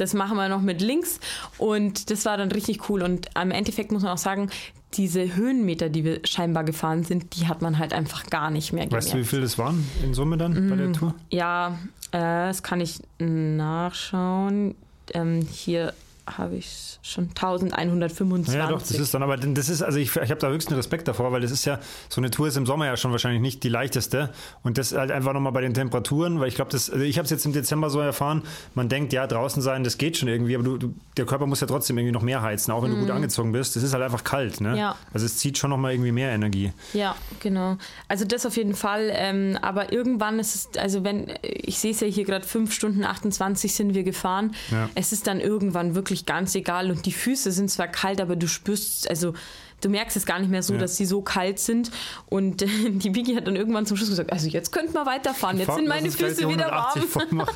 das machen wir noch mit links. Und das war dann richtig cool. Und am Endeffekt muss man auch sagen, diese Höhenmeter, die wir scheinbar gefahren sind, die hat man halt einfach gar nicht mehr gemerkt. Weißt du, wie viel das waren in Summe dann bei der mm, Tour? Ja, äh, das kann ich nachschauen. Ähm, hier habe ich schon 1125. Ja, doch, das ist dann aber, das ist, also ich, ich habe da höchsten Respekt davor, weil das ist ja, so eine Tour ist im Sommer ja schon wahrscheinlich nicht die leichteste. Und das halt einfach nochmal bei den Temperaturen, weil ich glaube, also ich habe es jetzt im Dezember so erfahren, man denkt, ja, draußen sein, das geht schon irgendwie, aber du, du, der Körper muss ja trotzdem irgendwie noch mehr heizen, auch wenn mm. du gut mhm. angezogen bist. Das ist halt einfach kalt, ne? Ja. Also es zieht schon nochmal irgendwie mehr Energie. Ja, genau. Also das auf jeden Fall. Ähm, aber irgendwann ist es, also wenn, ich sehe es ja hier gerade, 5 Stunden 28 sind wir gefahren. Ja. Es ist dann irgendwann wirklich ganz egal und die Füße sind zwar kalt, aber du spürst, also du merkst es gar nicht mehr so, ja. dass sie so kalt sind. Und äh, (laughs) die Biggie hat dann irgendwann zum Schluss gesagt, also jetzt könnten wir weiterfahren, jetzt sind meine Füße wieder warm. (laughs)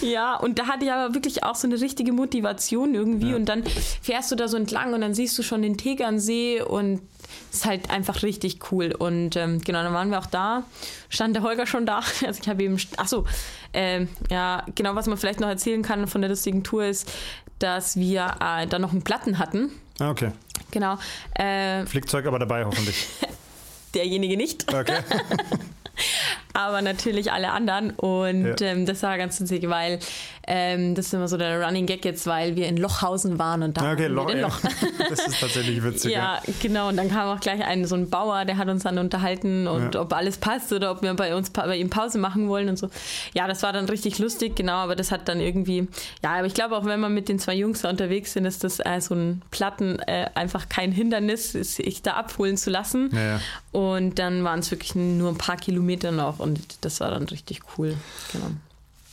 ja, und da hatte ich aber wirklich auch so eine richtige Motivation irgendwie. Ja. Und dann fährst du da so entlang und dann siehst du schon den Tegernsee und ist halt einfach richtig cool. Und ähm, genau, dann waren wir auch da, stand der Holger schon da. (laughs) Also ich habe eben, achso, äh, ja, genau, was man vielleicht noch erzählen kann von der lustigen Tour ist, dass wir äh, dann noch einen Platten hatten. Ah, okay. Genau. Äh, Flickzeug aber dabei hoffentlich. (laughs) derjenige nicht. Okay. (laughs) aber natürlich alle anderen. Und Ja. ähm, das war ganz witzig, weil ähm, das ist immer so der Running Gag jetzt, weil wir in Lochhausen waren und da Okay, hatten wir Loch, den ja. Loch. (laughs) Das ist tatsächlich witzig. Ja, genau. Und dann kam auch gleich ein so ein Bauer, der hat uns dann unterhalten und Ja. ob alles passt oder ob wir bei uns bei ihm Pause machen wollen und so. Ja, das war dann richtig lustig, genau. Aber das hat dann irgendwie, ja, aber ich glaube auch, wenn man mit den zwei Jungs da unterwegs sind, ist das äh, so ein Platten äh, einfach kein Hindernis, sich da abholen zu lassen. Ja, ja. Und dann waren es wirklich nur ein paar Kilometer noch und das war dann richtig cool. Genau.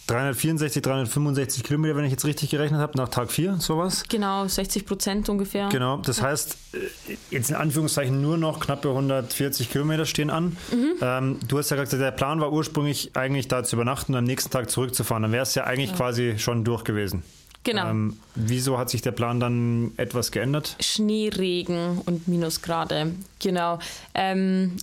364, 365 Kilometer, wenn ich jetzt richtig gerechnet habe, nach Tag 4, sowas. Genau, 60 Prozent ungefähr. Genau, das heißt, äh, jetzt in Anführungszeichen nur noch knappe 140 Kilometer stehen an. Mhm. Ähm, du hast ja gesagt, der Plan war ursprünglich eigentlich da zu übernachten und am nächsten Tag zurückzufahren. Dann wäre es ja eigentlich quasi schon durch gewesen. Genau. Ähm, wieso hat sich der Plan dann etwas geändert? Schneeregen und Minusgrade. Genau. Ähm,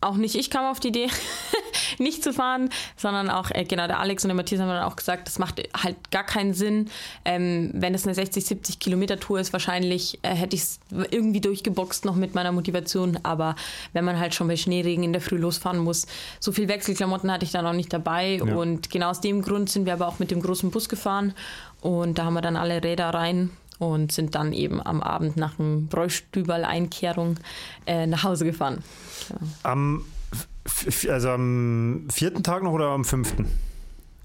auch nicht ich kam auf die Idee, (laughs) nicht zu fahren, sondern auch, äh, genau, der Alex und der Matthias haben dann auch gesagt, das macht halt gar keinen Sinn. Ähm, wenn es eine 60, 70 Kilometer Tour ist, wahrscheinlich äh, hätte ich es irgendwie durchgeboxt noch mit meiner Motivation. Aber wenn man halt schon bei Schneeregen in der Früh losfahren muss, so viel Wechselklamotten hatte ich da noch nicht dabei. Ja. Und genau aus dem Grund sind wir aber auch mit dem großen Bus gefahren. Und da haben wir dann alle Räder rein und sind dann eben am Abend nach einem Bräustüberl-Einkehrung äh, nach Hause gefahren. Am, f- f- also am vierten Tag noch oder am fünften?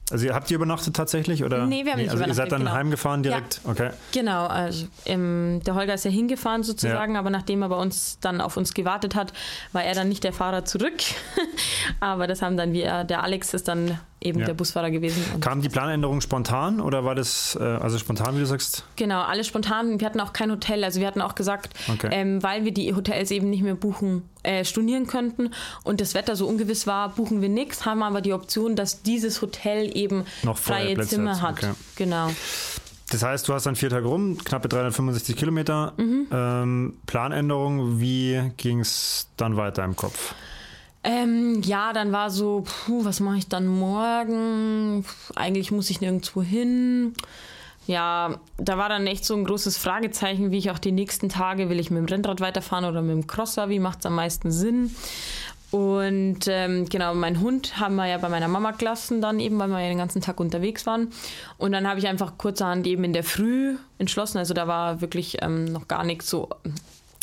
Also ihr habt ihr übernachtet tatsächlich? Oder? Nee, wir haben nicht also Ihr seid übernachtet, dann genau. heimgefahren direkt? Okay. Genau, also ähm, der Holger ist ja hingefahren sozusagen, aber nachdem er bei uns dann auf uns gewartet hat, war er dann nicht der Fahrer zurück. (laughs) aber das haben dann wir, der Alex ist dann eben Ja. der Busfahrer gewesen. Kam die Planänderung spontan oder war das, äh, also spontan, wie du sagst? Genau, alles spontan. Wir hatten auch kein Hotel. Also wir hatten auch gesagt, Okay. ähm, weil wir die Hotels eben nicht mehr buchen, äh, stornieren könnten und das Wetter so ungewiss war, buchen wir nichts, haben aber die Option, dass dieses Hotel eben Noch freie Plätze Zimmer hat, hat. okay. Genau. Das heißt, du hast dann vier Tage rum, knappe 365 Kilometer. Mhm. Ähm, Planänderung, wie ging es dann weiter im Kopf? Ähm, ja, dann war so, puh, was mache ich dann morgen? Eigentlich muss ich nirgendwo hin. Ja, da war dann echt so ein großes Fragezeichen, wie ich auch die nächsten Tage, will ich mit dem Rennrad weiterfahren oder mit dem Crosser, wie macht es am meisten Sinn? Und ähm, genau, meinen Hund haben wir ja bei meiner Mama gelassen dann eben, weil wir ja den ganzen Tag unterwegs waren. Und dann habe ich einfach kurzerhand eben in der Früh entschlossen, also da war wirklich ähm, noch gar nichts so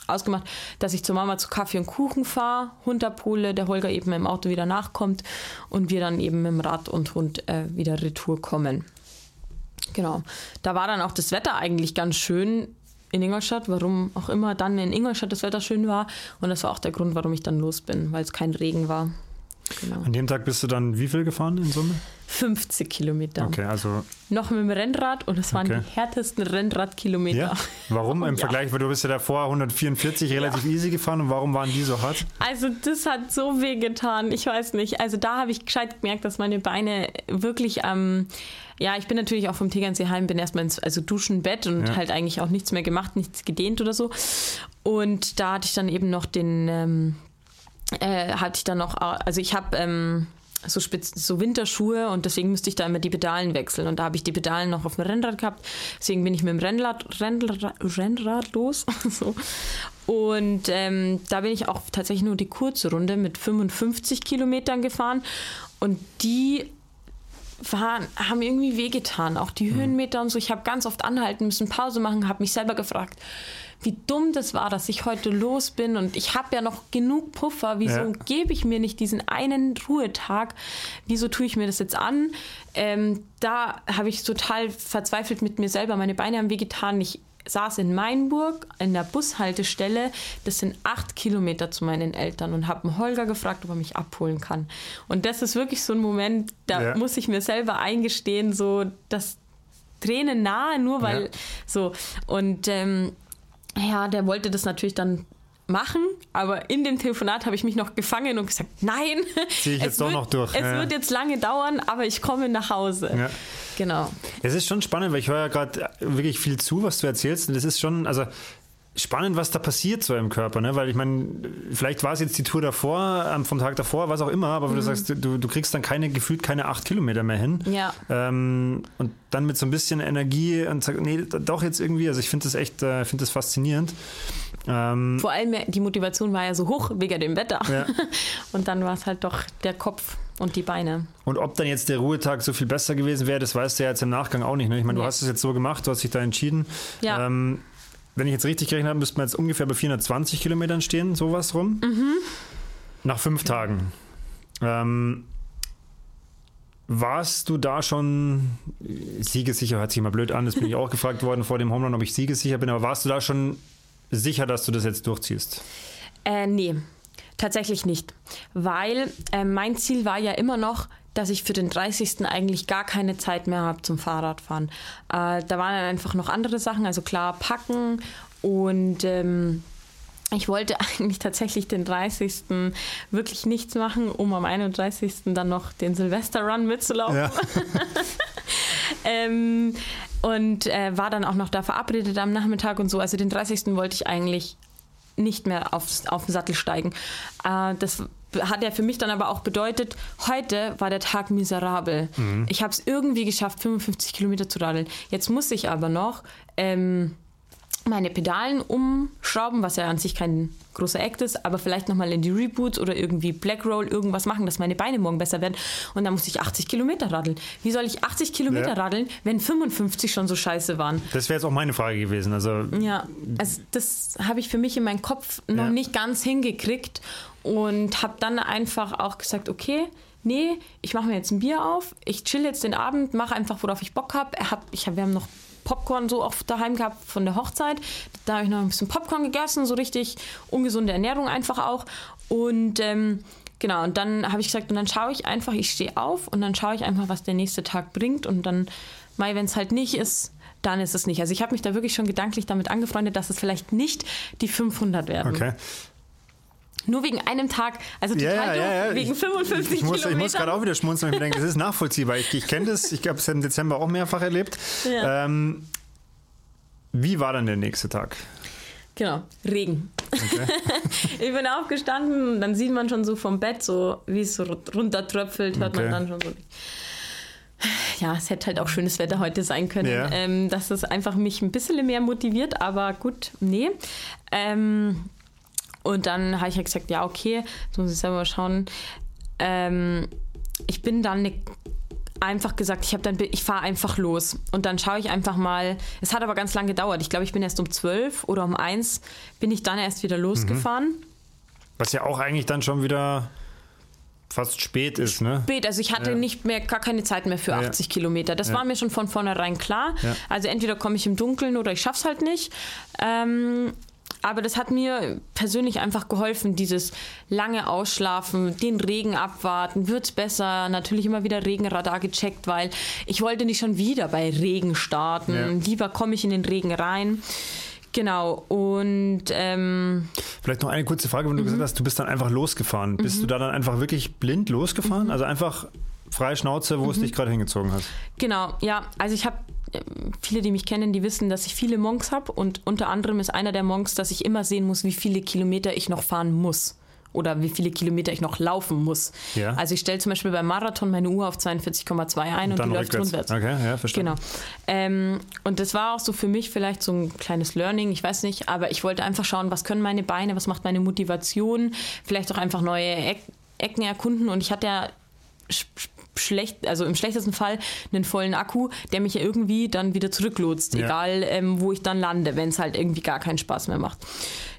ausgemacht, dass ich zur Mama zu Kaffee und Kuchen fahre, Hund abhole, der Holger eben im Auto wieder nachkommt und wir dann eben mit dem Rad und Hund äh, wieder retour kommen. Genau. Da war dann auch das Wetter eigentlich ganz schön in Ingolstadt, warum auch immer dann in Ingolstadt das Wetter schön war. Und das war auch der Grund, warum ich dann los bin, weil es kein Regen war. Genau. An dem Tag bist du dann wie viel gefahren in Summe? 50 Kilometer. Okay, also Noch mit dem Rennrad und es waren Okay. die härtesten Rennradkilometer. ja. Warum (laughs) im Ja. Vergleich, weil du bist ja davor 144 relativ easy gefahren und warum waren die so hart? Also das hat so weh getan. Ich weiß nicht. Also da habe ich gescheit gemerkt, dass meine Beine wirklich ähm, ja, ich bin natürlich auch vom Tegernsee heim, bin erstmal ins also Duschen, Bett und Ja. halt eigentlich auch nichts mehr gemacht, nichts gedehnt oder so. Und da hatte ich dann eben noch den, ähm, äh, hatte ich dann noch, also ich habe ähm, so, spitz, so Winterschuhe und deswegen müsste ich da immer die Pedalen wechseln. Und da habe ich die Pedalen noch auf dem Rennrad gehabt. Deswegen bin ich mit dem Rennrad, Rennrad, Rennrad los. (laughs) so. Und ähm, da bin ich auch tatsächlich nur die kurze Runde mit 55 Kilometern gefahren. Und die waren, haben irgendwie wehgetan. Auch die Höhenmeter und so. Ich habe ganz oft anhalten müssen, Pause machen, habe mich selber gefragt, wie dumm das war, dass ich heute los bin. Und ich habe ja noch genug Puffer. Wieso Ja. gebe ich mir nicht diesen einen Ruhetag? Wieso tue ich mir das jetzt an? Ähm, da habe ich total verzweifelt mit mir selber. Meine Beine haben wehgetan. Ich saß in Mainburg in der Bushaltestelle. Das sind acht Kilometer zu meinen Eltern und habe einen Holger gefragt, ob er mich abholen kann. Und das ist wirklich so ein Moment, da Ja. muss ich mir selber eingestehen, so dass Tränen nahe, nur weil Ja. so. Und ähm, ja, der wollte das natürlich dann machen, aber in dem Telefonat habe ich mich noch gefangen und gesagt, nein, (laughs) Zieh ich es jetzt doch wird, noch durch. Es ja. wird jetzt lange dauern, aber ich komme nach Hause. Ja. Genau. Es ist schon spannend, weil ich höre ja gerade wirklich viel zu, was du erzählst. Und es ist schon, also spannend, was da passiert so im Körper, ne? Weil ich meine, vielleicht war es jetzt die Tour davor, ähm, vom Tag davor, was auch immer, aber mhm. du sagst, du, du kriegst dann keine, gefühlt keine acht Kilometer mehr hin. Ja. Ähm, und dann mit so ein bisschen Energie und sag, nee, doch jetzt irgendwie, also ich finde das echt, äh, finde das faszinierend. Ähm, Vor allem die Motivation war ja so hoch wegen dem Wetter. Ja. (laughs) und dann war es halt doch der Kopf und die Beine. Und ob dann jetzt der Ruhetag so viel besser gewesen wäre, das weißt du ja jetzt im Nachgang auch nicht. Ne? Ich meine, du hast es jetzt so gemacht, du hast dich da entschieden. Ja. Ähm, wenn ich jetzt richtig gerechnet habe, müsste man jetzt ungefähr bei 420 Kilometern stehen, sowas rum. Mhm. Nach fünf Tagen. Ähm, warst du da schon siegesicher? Hört sich immer blöd an, das bin ich auch (laughs) gefragt worden vor dem Homerun, ob ich siegesicher bin, aber warst du da schon sicher, dass du das jetzt durchziehst? Äh, nee, tatsächlich nicht. Weil äh, mein Ziel war ja immer noch, dass ich für den 30. eigentlich gar keine Zeit mehr habe zum Fahrradfahren. Äh, da waren dann einfach noch andere Sachen, also klar packen und ähm, ich wollte (laughs) eigentlich tatsächlich den 30. wirklich nichts machen, um am 31. dann noch den Silvester-Run mitzulaufen. Ja. (laughs) ähm, und äh, war dann auch noch da verabredet am Nachmittag und so. Also den 30. wollte ich eigentlich nicht mehr aufs, auf den Sattel steigen. Äh, das hat ja für mich dann aber auch bedeutet, heute war der Tag miserabel. Mhm. Ich habe es irgendwie geschafft, 55 Kilometer zu radeln. Jetzt muss ich aber noch ähm, meine Pedalen umschrauben, was ja an sich kein großer Act ist, aber vielleicht nochmal in die Reboots oder irgendwie Black Roll irgendwas machen, dass meine Beine morgen besser werden. Und dann muss ich 80 Kilometer radeln. Wie soll ich 80 Kilometer ja. radeln, wenn 55 schon so scheiße waren? Das wäre jetzt auch meine Frage gewesen. Also ja, also das habe ich für mich in meinem Kopf noch ja. nicht ganz hingekriegt und habe dann einfach auch gesagt, okay, nee, ich mache mir jetzt ein Bier auf, ich chill jetzt den Abend, mache einfach, worauf ich Bock habe. Hab, hab, wir haben noch Popcorn so oft daheim gehabt von der Hochzeit. Da habe ich noch ein bisschen Popcorn gegessen, so richtig ungesunde Ernährung einfach auch. Und ähm, genau, und dann habe ich gesagt, und dann schaue ich einfach, ich stehe auf und dann schaue ich einfach, was der nächste Tag bringt. Und dann, wenn es halt nicht ist, dann ist es nicht. Also ich habe mich da wirklich schon gedanklich damit angefreundet, dass es vielleicht nicht die 500 werden. Okay. Nur wegen einem Tag, also total ja, ja, ja, wegen 55 ich, ich muss, Kilometern. Ich muss gerade auch wieder schmunzeln und denke, das ist nachvollziehbar. Ich, ich kenne das, ich habe es im Dezember auch mehrfach erlebt. Ähm, wie war dann der nächste Tag? Genau, Regen. Okay. (laughs) ich bin aufgestanden und dann sieht man schon so vom Bett, so wie es so runtertröpfelt, hört okay. man dann schon so. Ja, es hätte halt auch schönes Wetter heute sein können, ja. ähm, dass es einfach mich ein bisschen mehr motiviert, aber gut, nee. Ähm, und dann habe ich halt gesagt, ja, okay, jetzt muss ich selber mal schauen. Ähm, ich bin dann ne, einfach gesagt, ich dann ich fahre einfach los und dann schaue ich einfach mal. Es hat aber ganz lange gedauert. Ich glaube, ich bin erst um 12 oder um 1 bin ich dann erst wieder losgefahren. Mhm. Was ja auch eigentlich dann schon wieder fast spät ist, ne? Spät, also ich hatte ja. nicht mehr, gar keine Zeit mehr für ja. 80 Kilometer. Das ja. war mir schon von vornherein klar. Also entweder komme ich im Dunkeln oder ich schaff's halt nicht. Ähm, aber das hat mir persönlich einfach geholfen, dieses lange Ausschlafen, den Regen abwarten, wird's besser, natürlich immer wieder Regenradar gecheckt, weil ich wollte nicht schon wieder bei Regen starten. Ja. Lieber komme ich in den Regen rein. Genau, und ähm, vielleicht noch eine kurze Frage, wenn du mhm. gesagt hast, du bist dann einfach losgefahren. Bist du mhm. da dann einfach wirklich blind losgefahren? Mhm. Also einfach freie Schnauze, wo es mhm. dich gerade hingezogen hat? Genau, ja. Also ich habe viele, die mich kennen, die wissen, dass ich viele Monks habe und unter anderem ist einer der Monks, dass ich immer sehen muss, wie viele Kilometer ich noch fahren muss oder wie viele Kilometer ich noch laufen muss. Ja. Also ich stelle zum Beispiel beim Marathon meine Uhr auf 42,2 ein und, und die läuft rückwärts. Okay, ja, verstehe. Genau. Ähm, und das war auch so für mich vielleicht so ein kleines Learning, ich weiß nicht, aber ich wollte einfach schauen, was können meine Beine, was macht meine Motivation, vielleicht auch einfach neue Eck Ecken erkunden und ich hatte ja schlecht, also im schlechtesten Fall einen vollen Akku, der mich ja irgendwie dann wieder zurücklotst, ja. egal ähm, wo ich dann lande, wenn es halt irgendwie gar keinen Spaß mehr macht.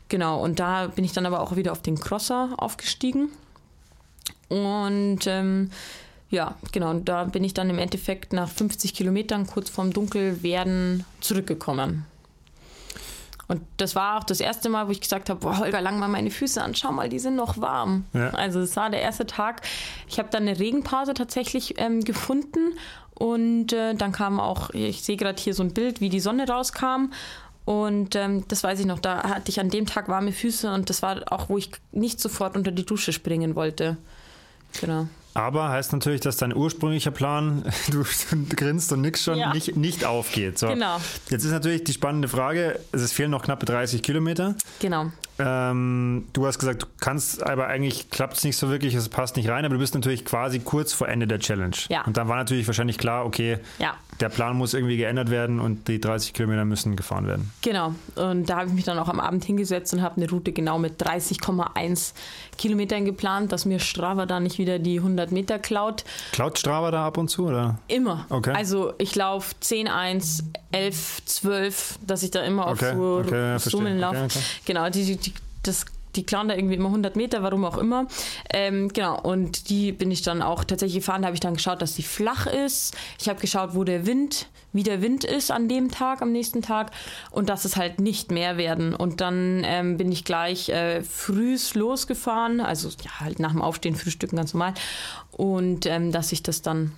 Genau, und da bin ich dann aber auch wieder auf den Crosser aufgestiegen. Und ähm, ja, genau, und da bin ich dann im Endeffekt nach 50 Kilometern kurz vorm Dunkelwerden zurückgekommen. Und das war auch das erste Mal, wo ich gesagt habe, boah, Holger, lang mal meine Füße an, schau mal, die sind noch warm. Ja. Also es war der erste Tag. Ich habe dann eine Regenpause tatsächlich ähm, gefunden und äh, dann kam auch, ich sehe gerade hier so ein Bild, wie die Sonne rauskam. Und ähm, das weiß ich noch, da hatte ich an dem Tag warme Füße und das war auch, wo ich nicht sofort unter die Dusche springen wollte. Genau. Aber heißt natürlich, dass dein ursprünglicher Plan, du, (laughs) du grinst und nix schon, Ja. nicht, nicht aufgeht. So. Genau. Jetzt ist natürlich die spannende Frage, es fehlen noch knappe 30 Kilometer. Genau. Ähm, du hast gesagt, du kannst, aber eigentlich klappt es nicht so wirklich, es passt nicht rein, aber du bist natürlich quasi kurz vor Ende der Challenge. Ja. Und dann war natürlich wahrscheinlich klar, okay, Ja. der Plan muss irgendwie geändert werden und die 30 Kilometer müssen gefahren werden. Genau. Und da habe ich mich dann auch am Abend hingesetzt und habe eine Route genau mit 30,1 Kilometern geplant, dass mir Strava da nicht wieder die 100 Meter klaut. Klaut Strava da ab und zu, oder? Immer. Okay. Also ich laufe 10, 1, 11, 12, dass ich da immer auf Okay, so okay. Summen laufe. Okay, okay. Genau, die, das, die klauen da irgendwie immer 100 Meter, warum auch immer. Ähm, genau, und die bin ich dann auch tatsächlich gefahren. Da habe ich dann geschaut, dass die flach ist. Ich habe geschaut, wo der Wind, wie der Wind ist an dem Tag, am nächsten Tag. Und dass es halt nicht mehr werden. Und dann ähm, bin ich gleich äh, frühs losgefahren. Also ja, halt nach dem Aufstehen, Frühstücken ganz normal. Und ähm, dass ich das dann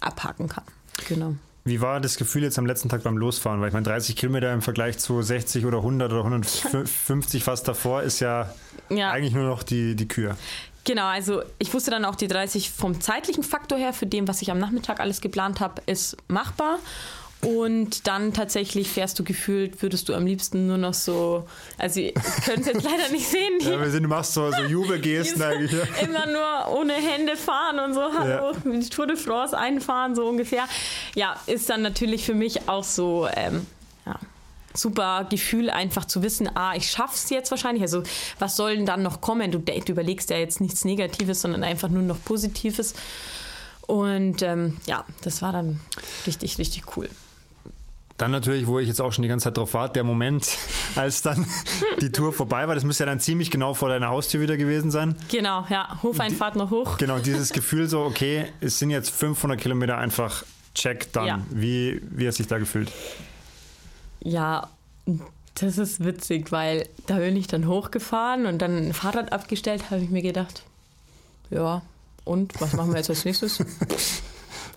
abhaken kann. Genau. Wie war das Gefühl jetzt am letzten Tag beim Losfahren? Weil ich meine, 30 Kilometer im Vergleich zu 60 oder 100 oder 150 fast davor ist ja, Ja. eigentlich nur noch die, die Kür. Genau, also ich wusste dann auch die 30 vom zeitlichen Faktor her, für dem, was ich am Nachmittag alles geplant habe, ist machbar. Und dann tatsächlich fährst du gefühlt, würdest du am liebsten nur noch so, also ihr könnt es jetzt leider nicht sehen, die Ja, wir sind, du machst so, so Jubelgesten eigentlich. Ja. immer nur ohne Hände fahren und so, hallo, wie die Tour de France einfahren, so ungefähr. Ja, ist dann natürlich für mich auch so, ähm, ja, super Gefühl, einfach zu wissen, ah, ich schaff's jetzt wahrscheinlich. Also, was soll denn dann noch kommen? Du, du überlegst ja jetzt nichts Negatives, sondern einfach nur noch Positives. Und ähm, ja, das war dann richtig, richtig cool. Dann natürlich, wo ich jetzt auch schon die ganze Zeit drauf warte, der Moment, (laughs) als dann die Tour vorbei war. Das müsste ja dann ziemlich genau vor deiner Haustür wieder gewesen sein. Genau, ja, Hofeinfahrt noch hoch. Genau, (laughs) dieses Gefühl so, okay, es sind jetzt 500 Kilometer einfach check done. Ja. Wie, wie hast du dich da gefühlt? Ja, das ist witzig, weil da bin ich dann hochgefahren und dann ein Fahrrad abgestellt, habe ich mir gedacht, ja, und was machen wir jetzt als nächstes? (laughs)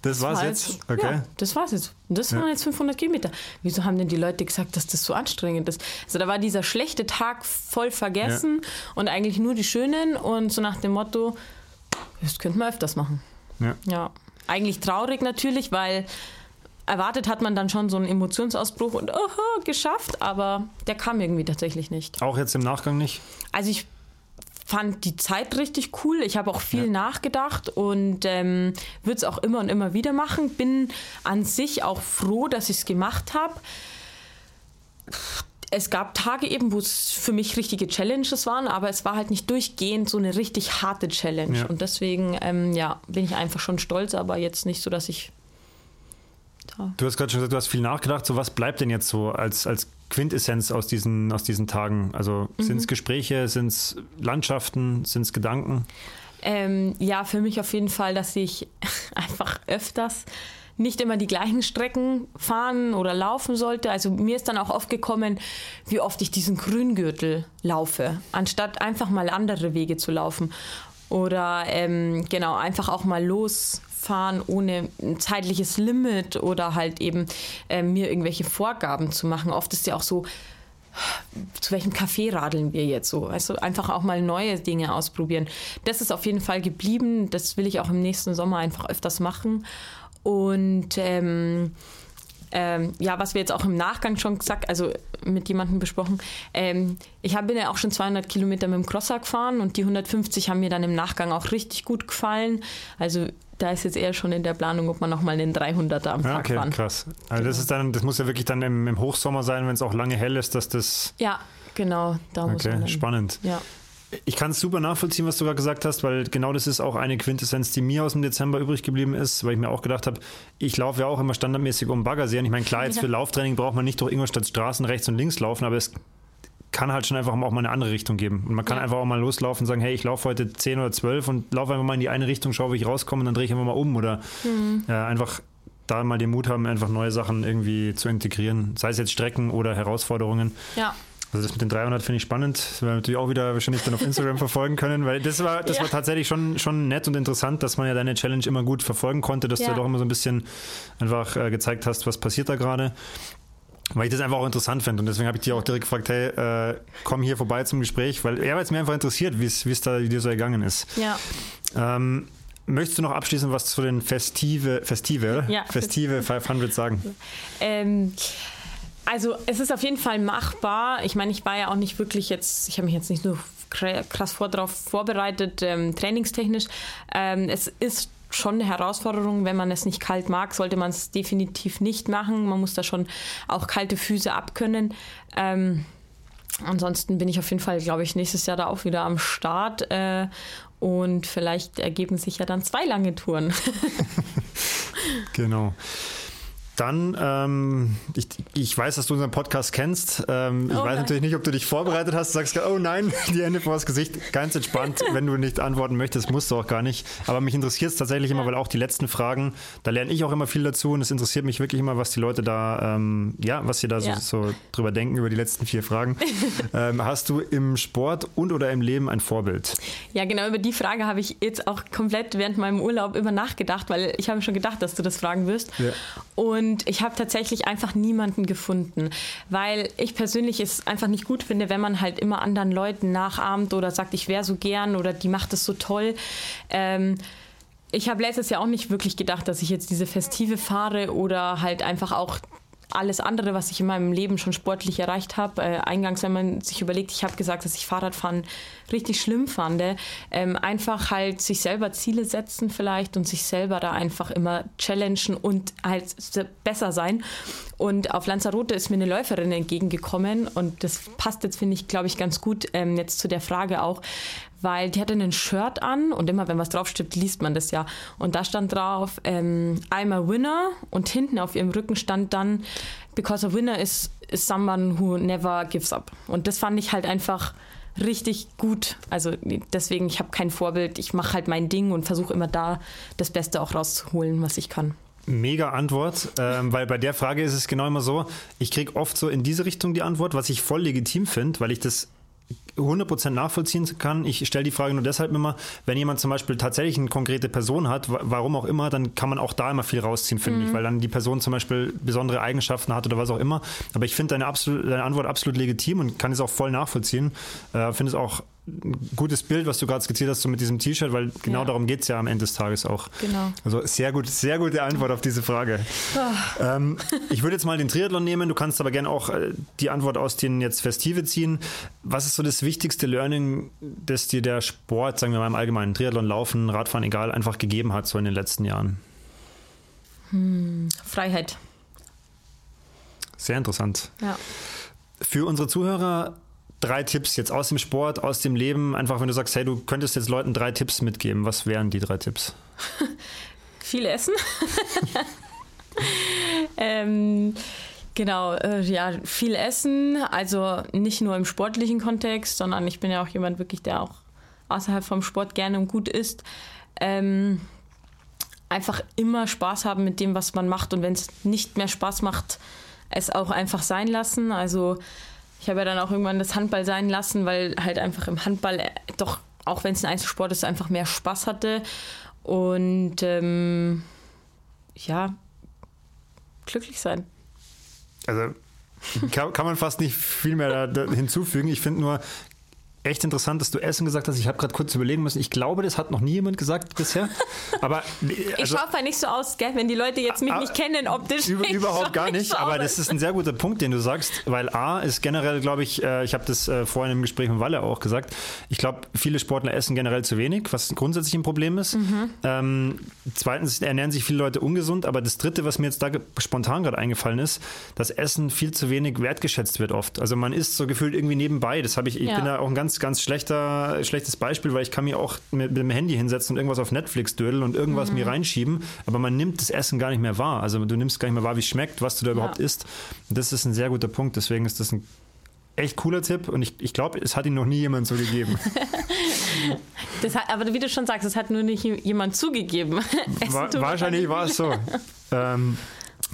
Das war's war jetzt? Okay. Ja, das war's jetzt. Das waren jetzt 500 Kilometer. Wieso haben denn die Leute gesagt, dass das so anstrengend ist? Also da war dieser schlechte Tag voll vergessen und eigentlich nur die schönen und so nach dem Motto, das könnten wir öfters machen. Ja. Ja, eigentlich traurig natürlich, weil erwartet hat man dann schon so einen Emotionsausbruch und oho, geschafft, aber der kam irgendwie tatsächlich nicht. Auch jetzt im Nachgang nicht? Also ich fand die Zeit richtig cool. Ich habe auch viel nachgedacht und ähm, würde es auch immer und immer wieder machen. Bin an sich auch froh, dass ich es gemacht habe. Es gab Tage eben, wo es für mich richtige Challenges waren, aber es war halt nicht durchgehend so eine richtig harte Challenge. Ja. Und deswegen, ähm, ja, bin ich einfach schon stolz, aber jetzt nicht so, dass ich da Du hast gerade schon gesagt, du hast viel nachgedacht. So, was bleibt denn jetzt so als, als Quintessenz aus diesen, aus diesen Tagen? Also Mhm. sind es Gespräche, sind es Landschaften, sind es Gedanken? Ähm, ja, für mich auf jeden Fall, dass ich (laughs) einfach öfters nicht immer die gleichen Strecken fahren oder laufen sollte. Also mir ist dann auch oft gekommen, wie oft ich diesen Grüngürtel laufe, anstatt einfach mal andere Wege zu laufen. Oder ähm, genau, einfach auch mal losfahren ohne ein zeitliches Limit oder halt eben ähm, mir irgendwelche Vorgaben zu machen. Oft ist ja auch so, zu welchem Café radeln wir jetzt so? Also einfach auch mal neue Dinge ausprobieren. Das ist auf jeden Fall geblieben. Das will ich auch im nächsten Sommer einfach öfters machen. Und ähm, ähm, ja, was wir jetzt auch im Nachgang schon gesagt, also mit jemandem besprochen, ähm, ich bin ja auch schon 200 Kilometer mit dem Crosser gefahren und die 150 haben mir dann im Nachgang auch richtig gut gefallen. Also da ist jetzt eher schon in der Planung, ob man noch mal einen 300er am Ja, Tag okay, fahren. krass. Also das ist dann, das muss ja wirklich dann im, im Hochsommer sein, wenn es auch lange hell ist, dass das. Ja, genau, da muss man Okay, dann, spannend. Ja. Ich kann es super nachvollziehen, was du gerade gesagt hast, weil genau das ist auch eine Quintessenz, die mir aus dem Dezember übrig geblieben ist, weil ich mir auch gedacht habe, ich laufe ja auch immer standardmäßig um Baggersee. Und ich meine, klar, jetzt für Lauftraining braucht man nicht durch Ingolstadt Straßen rechts und links laufen, aber es kann halt schon einfach auch mal eine andere Richtung geben. Und man kann Ja. einfach auch mal loslaufen und sagen, hey, ich laufe heute 10 oder 12 und laufe einfach mal in die eine Richtung, schaue, wie ich rauskomme und dann drehe ich einfach mal um. Oder Mhm. äh, einfach da mal den Mut haben, einfach neue Sachen irgendwie zu integrieren. Sei es jetzt Strecken oder Herausforderungen. Ja, Also das mit den 300 finde ich spannend. Das werden wir natürlich auch wieder wahrscheinlich dann auf Instagram (laughs) verfolgen können, weil das war, das Ja. war tatsächlich schon, schon nett und interessant, dass man ja deine Challenge immer gut verfolgen konnte, dass du Ja. ja doch immer so ein bisschen einfach äh, gezeigt hast, was passiert da gerade. Weil ich das einfach auch interessant finde und deswegen habe ich dich auch direkt gefragt, hey, äh, komm hier vorbei zum Gespräch, weil er es mir einfach interessiert, wie es da dir so ergangen ist. ja. Ähm, Möchtest du noch abschließend was zu den Festive, Festive, Ja. Festive 500 sagen? Ähm, also es ist auf jeden Fall machbar. Ich meine, ich war ja auch nicht wirklich jetzt, ich habe mich jetzt nicht nur kra- krass vor, darauf vorbereitet, ähm, trainingstechnisch. Ähm, es ist schon eine Herausforderung, wenn man es nicht kalt mag, sollte man es definitiv nicht machen. Man muss da schon auch kalte Füße abkönnen. Ähm, ansonsten bin ich auf jeden Fall, glaube ich, nächstes Jahr da auch wieder am Start. Äh, und vielleicht ergeben sich ja dann zwei lange Touren. (laughs) Genau. Dann, ähm, ich, ich weiß, dass du unseren Podcast kennst. Ähm, ich Oh weiß nein. natürlich nicht, ob du dich vorbereitet hast. Du sagst, oh nein, (laughs) die Hände vors Gesicht. Ganz entspannt. (laughs) Wenn du nicht antworten möchtest, musst du auch gar nicht. Aber mich interessiert es tatsächlich immer, weil auch die letzten Fragen, da lerne ich auch immer viel dazu und es interessiert mich wirklich immer, was die Leute da, ähm, ja, was sie da Ja. so, so drüber denken über die letzten vier Fragen. (laughs) ähm, hast du im Sport und oder im Leben ein Vorbild? Ja, genau über die Frage habe ich jetzt auch komplett während meinem Urlaub immer nachgedacht, weil ich habe schon gedacht, dass du das fragen wirst. Ja. Und ich habe tatsächlich einfach niemanden gefunden, weil ich persönlich es einfach nicht gut finde, wenn man halt immer anderen Leuten nachahmt oder sagt, ich wäre so gern oder die macht es so toll. Ähm, ich habe letztes Jahr auch nicht wirklich gedacht, dass ich jetzt diese Festive fahre oder halt einfach auch alles andere, was ich in meinem Leben schon sportlich erreicht habe. Äh, eingangs, wenn man sich überlegt, ich habe gesagt, dass ich Fahrradfahren richtig schlimm fand. Ähm, einfach halt sich selber Ziele setzen vielleicht und sich selber da einfach immer challengen und halt se- besser sein. Und auf Lanzarote ist mir eine Läuferin entgegengekommen und das passt jetzt, finde ich, glaube ich, ganz gut ähm, jetzt zu der Frage auch, weil die hatte ein Shirt an und immer, wenn was draufsteht, liest man das ja. Und da stand drauf, ähm, I'm a winner und hinten auf ihrem Rücken stand dann, because a winner is, is someone who never gives up. Und das fand ich halt einfach richtig gut. Also deswegen, ich habe kein Vorbild, ich mache halt mein Ding und versuche immer da das Beste auch rauszuholen, was ich kann. Mega Antwort, ähm, weil bei der Frage ist es genau immer so, ich kriege oft so in diese Richtung die Antwort, was ich voll legitim finde, weil ich das 100% nachvollziehen kann. Ich stelle die Frage nur deshalb immer, wenn jemand zum Beispiel tatsächlich eine konkrete Person hat, wa- warum auch immer, dann kann man auch da immer viel rausziehen, finde ich, weil dann die Person zum Beispiel besondere Eigenschaften hat oder was auch immer. Aber ich finde deine, deine Antwort absolut legitim und kann es auch voll nachvollziehen. Äh, finde es auch gutes Bild, was du gerade skizziert hast, so mit diesem T-Shirt, weil genau Ja. darum geht es ja am Ende des Tages auch. Genau. Also sehr gut, sehr gute Antwort auf diese Frage. Ähm, ich würde jetzt mal den Triathlon nehmen, du kannst aber gerne auch äh, die Antwort aus den jetzt Festive ziehen. Was ist so das wichtigste Learning, das dir der Sport, sagen wir mal im Allgemeinen, Triathlon, Laufen, Radfahren, egal, einfach gegeben hat, so in den letzten Jahren? Freiheit. Sehr interessant. Ja. Für unsere Zuhörer drei Tipps jetzt aus dem Sport, aus dem Leben. Einfach, wenn du sagst, hey, du könntest jetzt Leuten drei Tipps mitgeben, was wären die drei Tipps? (laughs) Viel essen. (laughs) ähm, genau, äh, ja, viel essen. Also nicht nur im sportlichen Kontext, sondern ich bin ja auch jemand wirklich, der auch außerhalb vom Sport gerne und gut isst. Ähm, einfach immer Spaß haben mit dem, was man macht. Und wenn es nicht mehr Spaß macht, es auch einfach sein lassen. Also ich habe ja dann auch irgendwann das Handball sein lassen, weil halt einfach im Handball äh, doch, auch wenn es ein Einzelsport ist, einfach mehr Spaß hatte. Und ähm, ja, glücklich sein. Also kann, kann man fast nicht viel mehr hinzufügen. Ich finde nur echt interessant, dass du Essen gesagt hast. Ich habe gerade kurz überlegen müssen. Ich glaube, das hat noch nie jemand gesagt bisher. Aber Ich also, schaue halt nicht so aus, gell, wenn die Leute jetzt mich Ah, nicht kennen optisch. über, (laughs) ich überhaupt gar nicht. so Aber das ist ein sehr guter Punkt, den du sagst, weil A ist generell, glaube ich, äh, ich habe das äh, vorhin im Gespräch mit Walle auch gesagt. Ich glaube, viele Sportler essen generell zu wenig, was grundsätzlich ein Problem ist. Mhm. Ähm, zweitens ernähren sich viele Leute ungesund. Aber das Dritte, was mir jetzt da spontan gerade eingefallen ist, dass Essen viel zu wenig wertgeschätzt wird oft. Also man isst so gefühlt irgendwie nebenbei. Das habe ich. Ich Ja. bin da auch ein ganz, ganz schlechter, schlechtes Beispiel, weil ich kann mir auch mit, mit dem Handy hinsetzen und irgendwas auf Netflix dödeln und irgendwas Mhm. mir reinschieben. Aber man nimmt das Essen gar nicht mehr wahr. Also du nimmst gar nicht mehr wahr, wie es schmeckt, was du da überhaupt isst. Und das ist ein sehr guter Punkt. Deswegen ist das ein echt cooler Tipp und ich, ich glaube, es hat ihn noch nie jemand so gegeben. (laughs) Hat, aber wie du schon sagst, das hat nur nicht jemand zugegeben. (laughs) Wa wahrscheinlich war es so. ähm,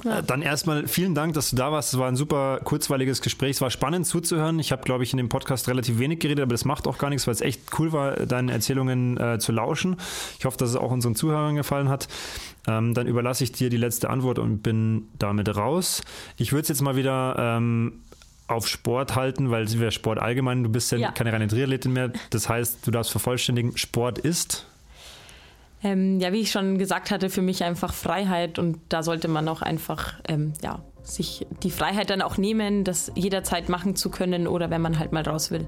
äh, Dann erstmal vielen Dank, dass du da warst. Es war ein super kurzweiliges Gespräch. Es war spannend zuzuhören. Ich habe, glaube ich, in dem Podcast relativ wenig geredet, aber das macht auch gar nichts, weil es echt cool war, deine Erzählungen äh, zu lauschen. Ich hoffe, dass es auch unseren Zuhörern gefallen hat. Ähm, dann überlasse ich dir die letzte Antwort und bin damit raus. Ich würde es jetzt mal wieder ähm, auf Sport halten, weil wir Sport allgemein, du bist ja, Ja. keine reine Triathletin mehr. Das heißt, du darfst vervollständigen, Sport ist. Ähm, ja, wie ich schon gesagt hatte, für mich einfach Freiheit und da sollte man auch einfach ähm, ja, sich die Freiheit dann auch nehmen, das jederzeit machen zu können oder wenn man halt mal raus will,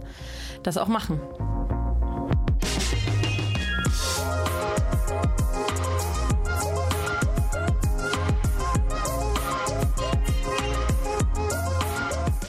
das auch machen.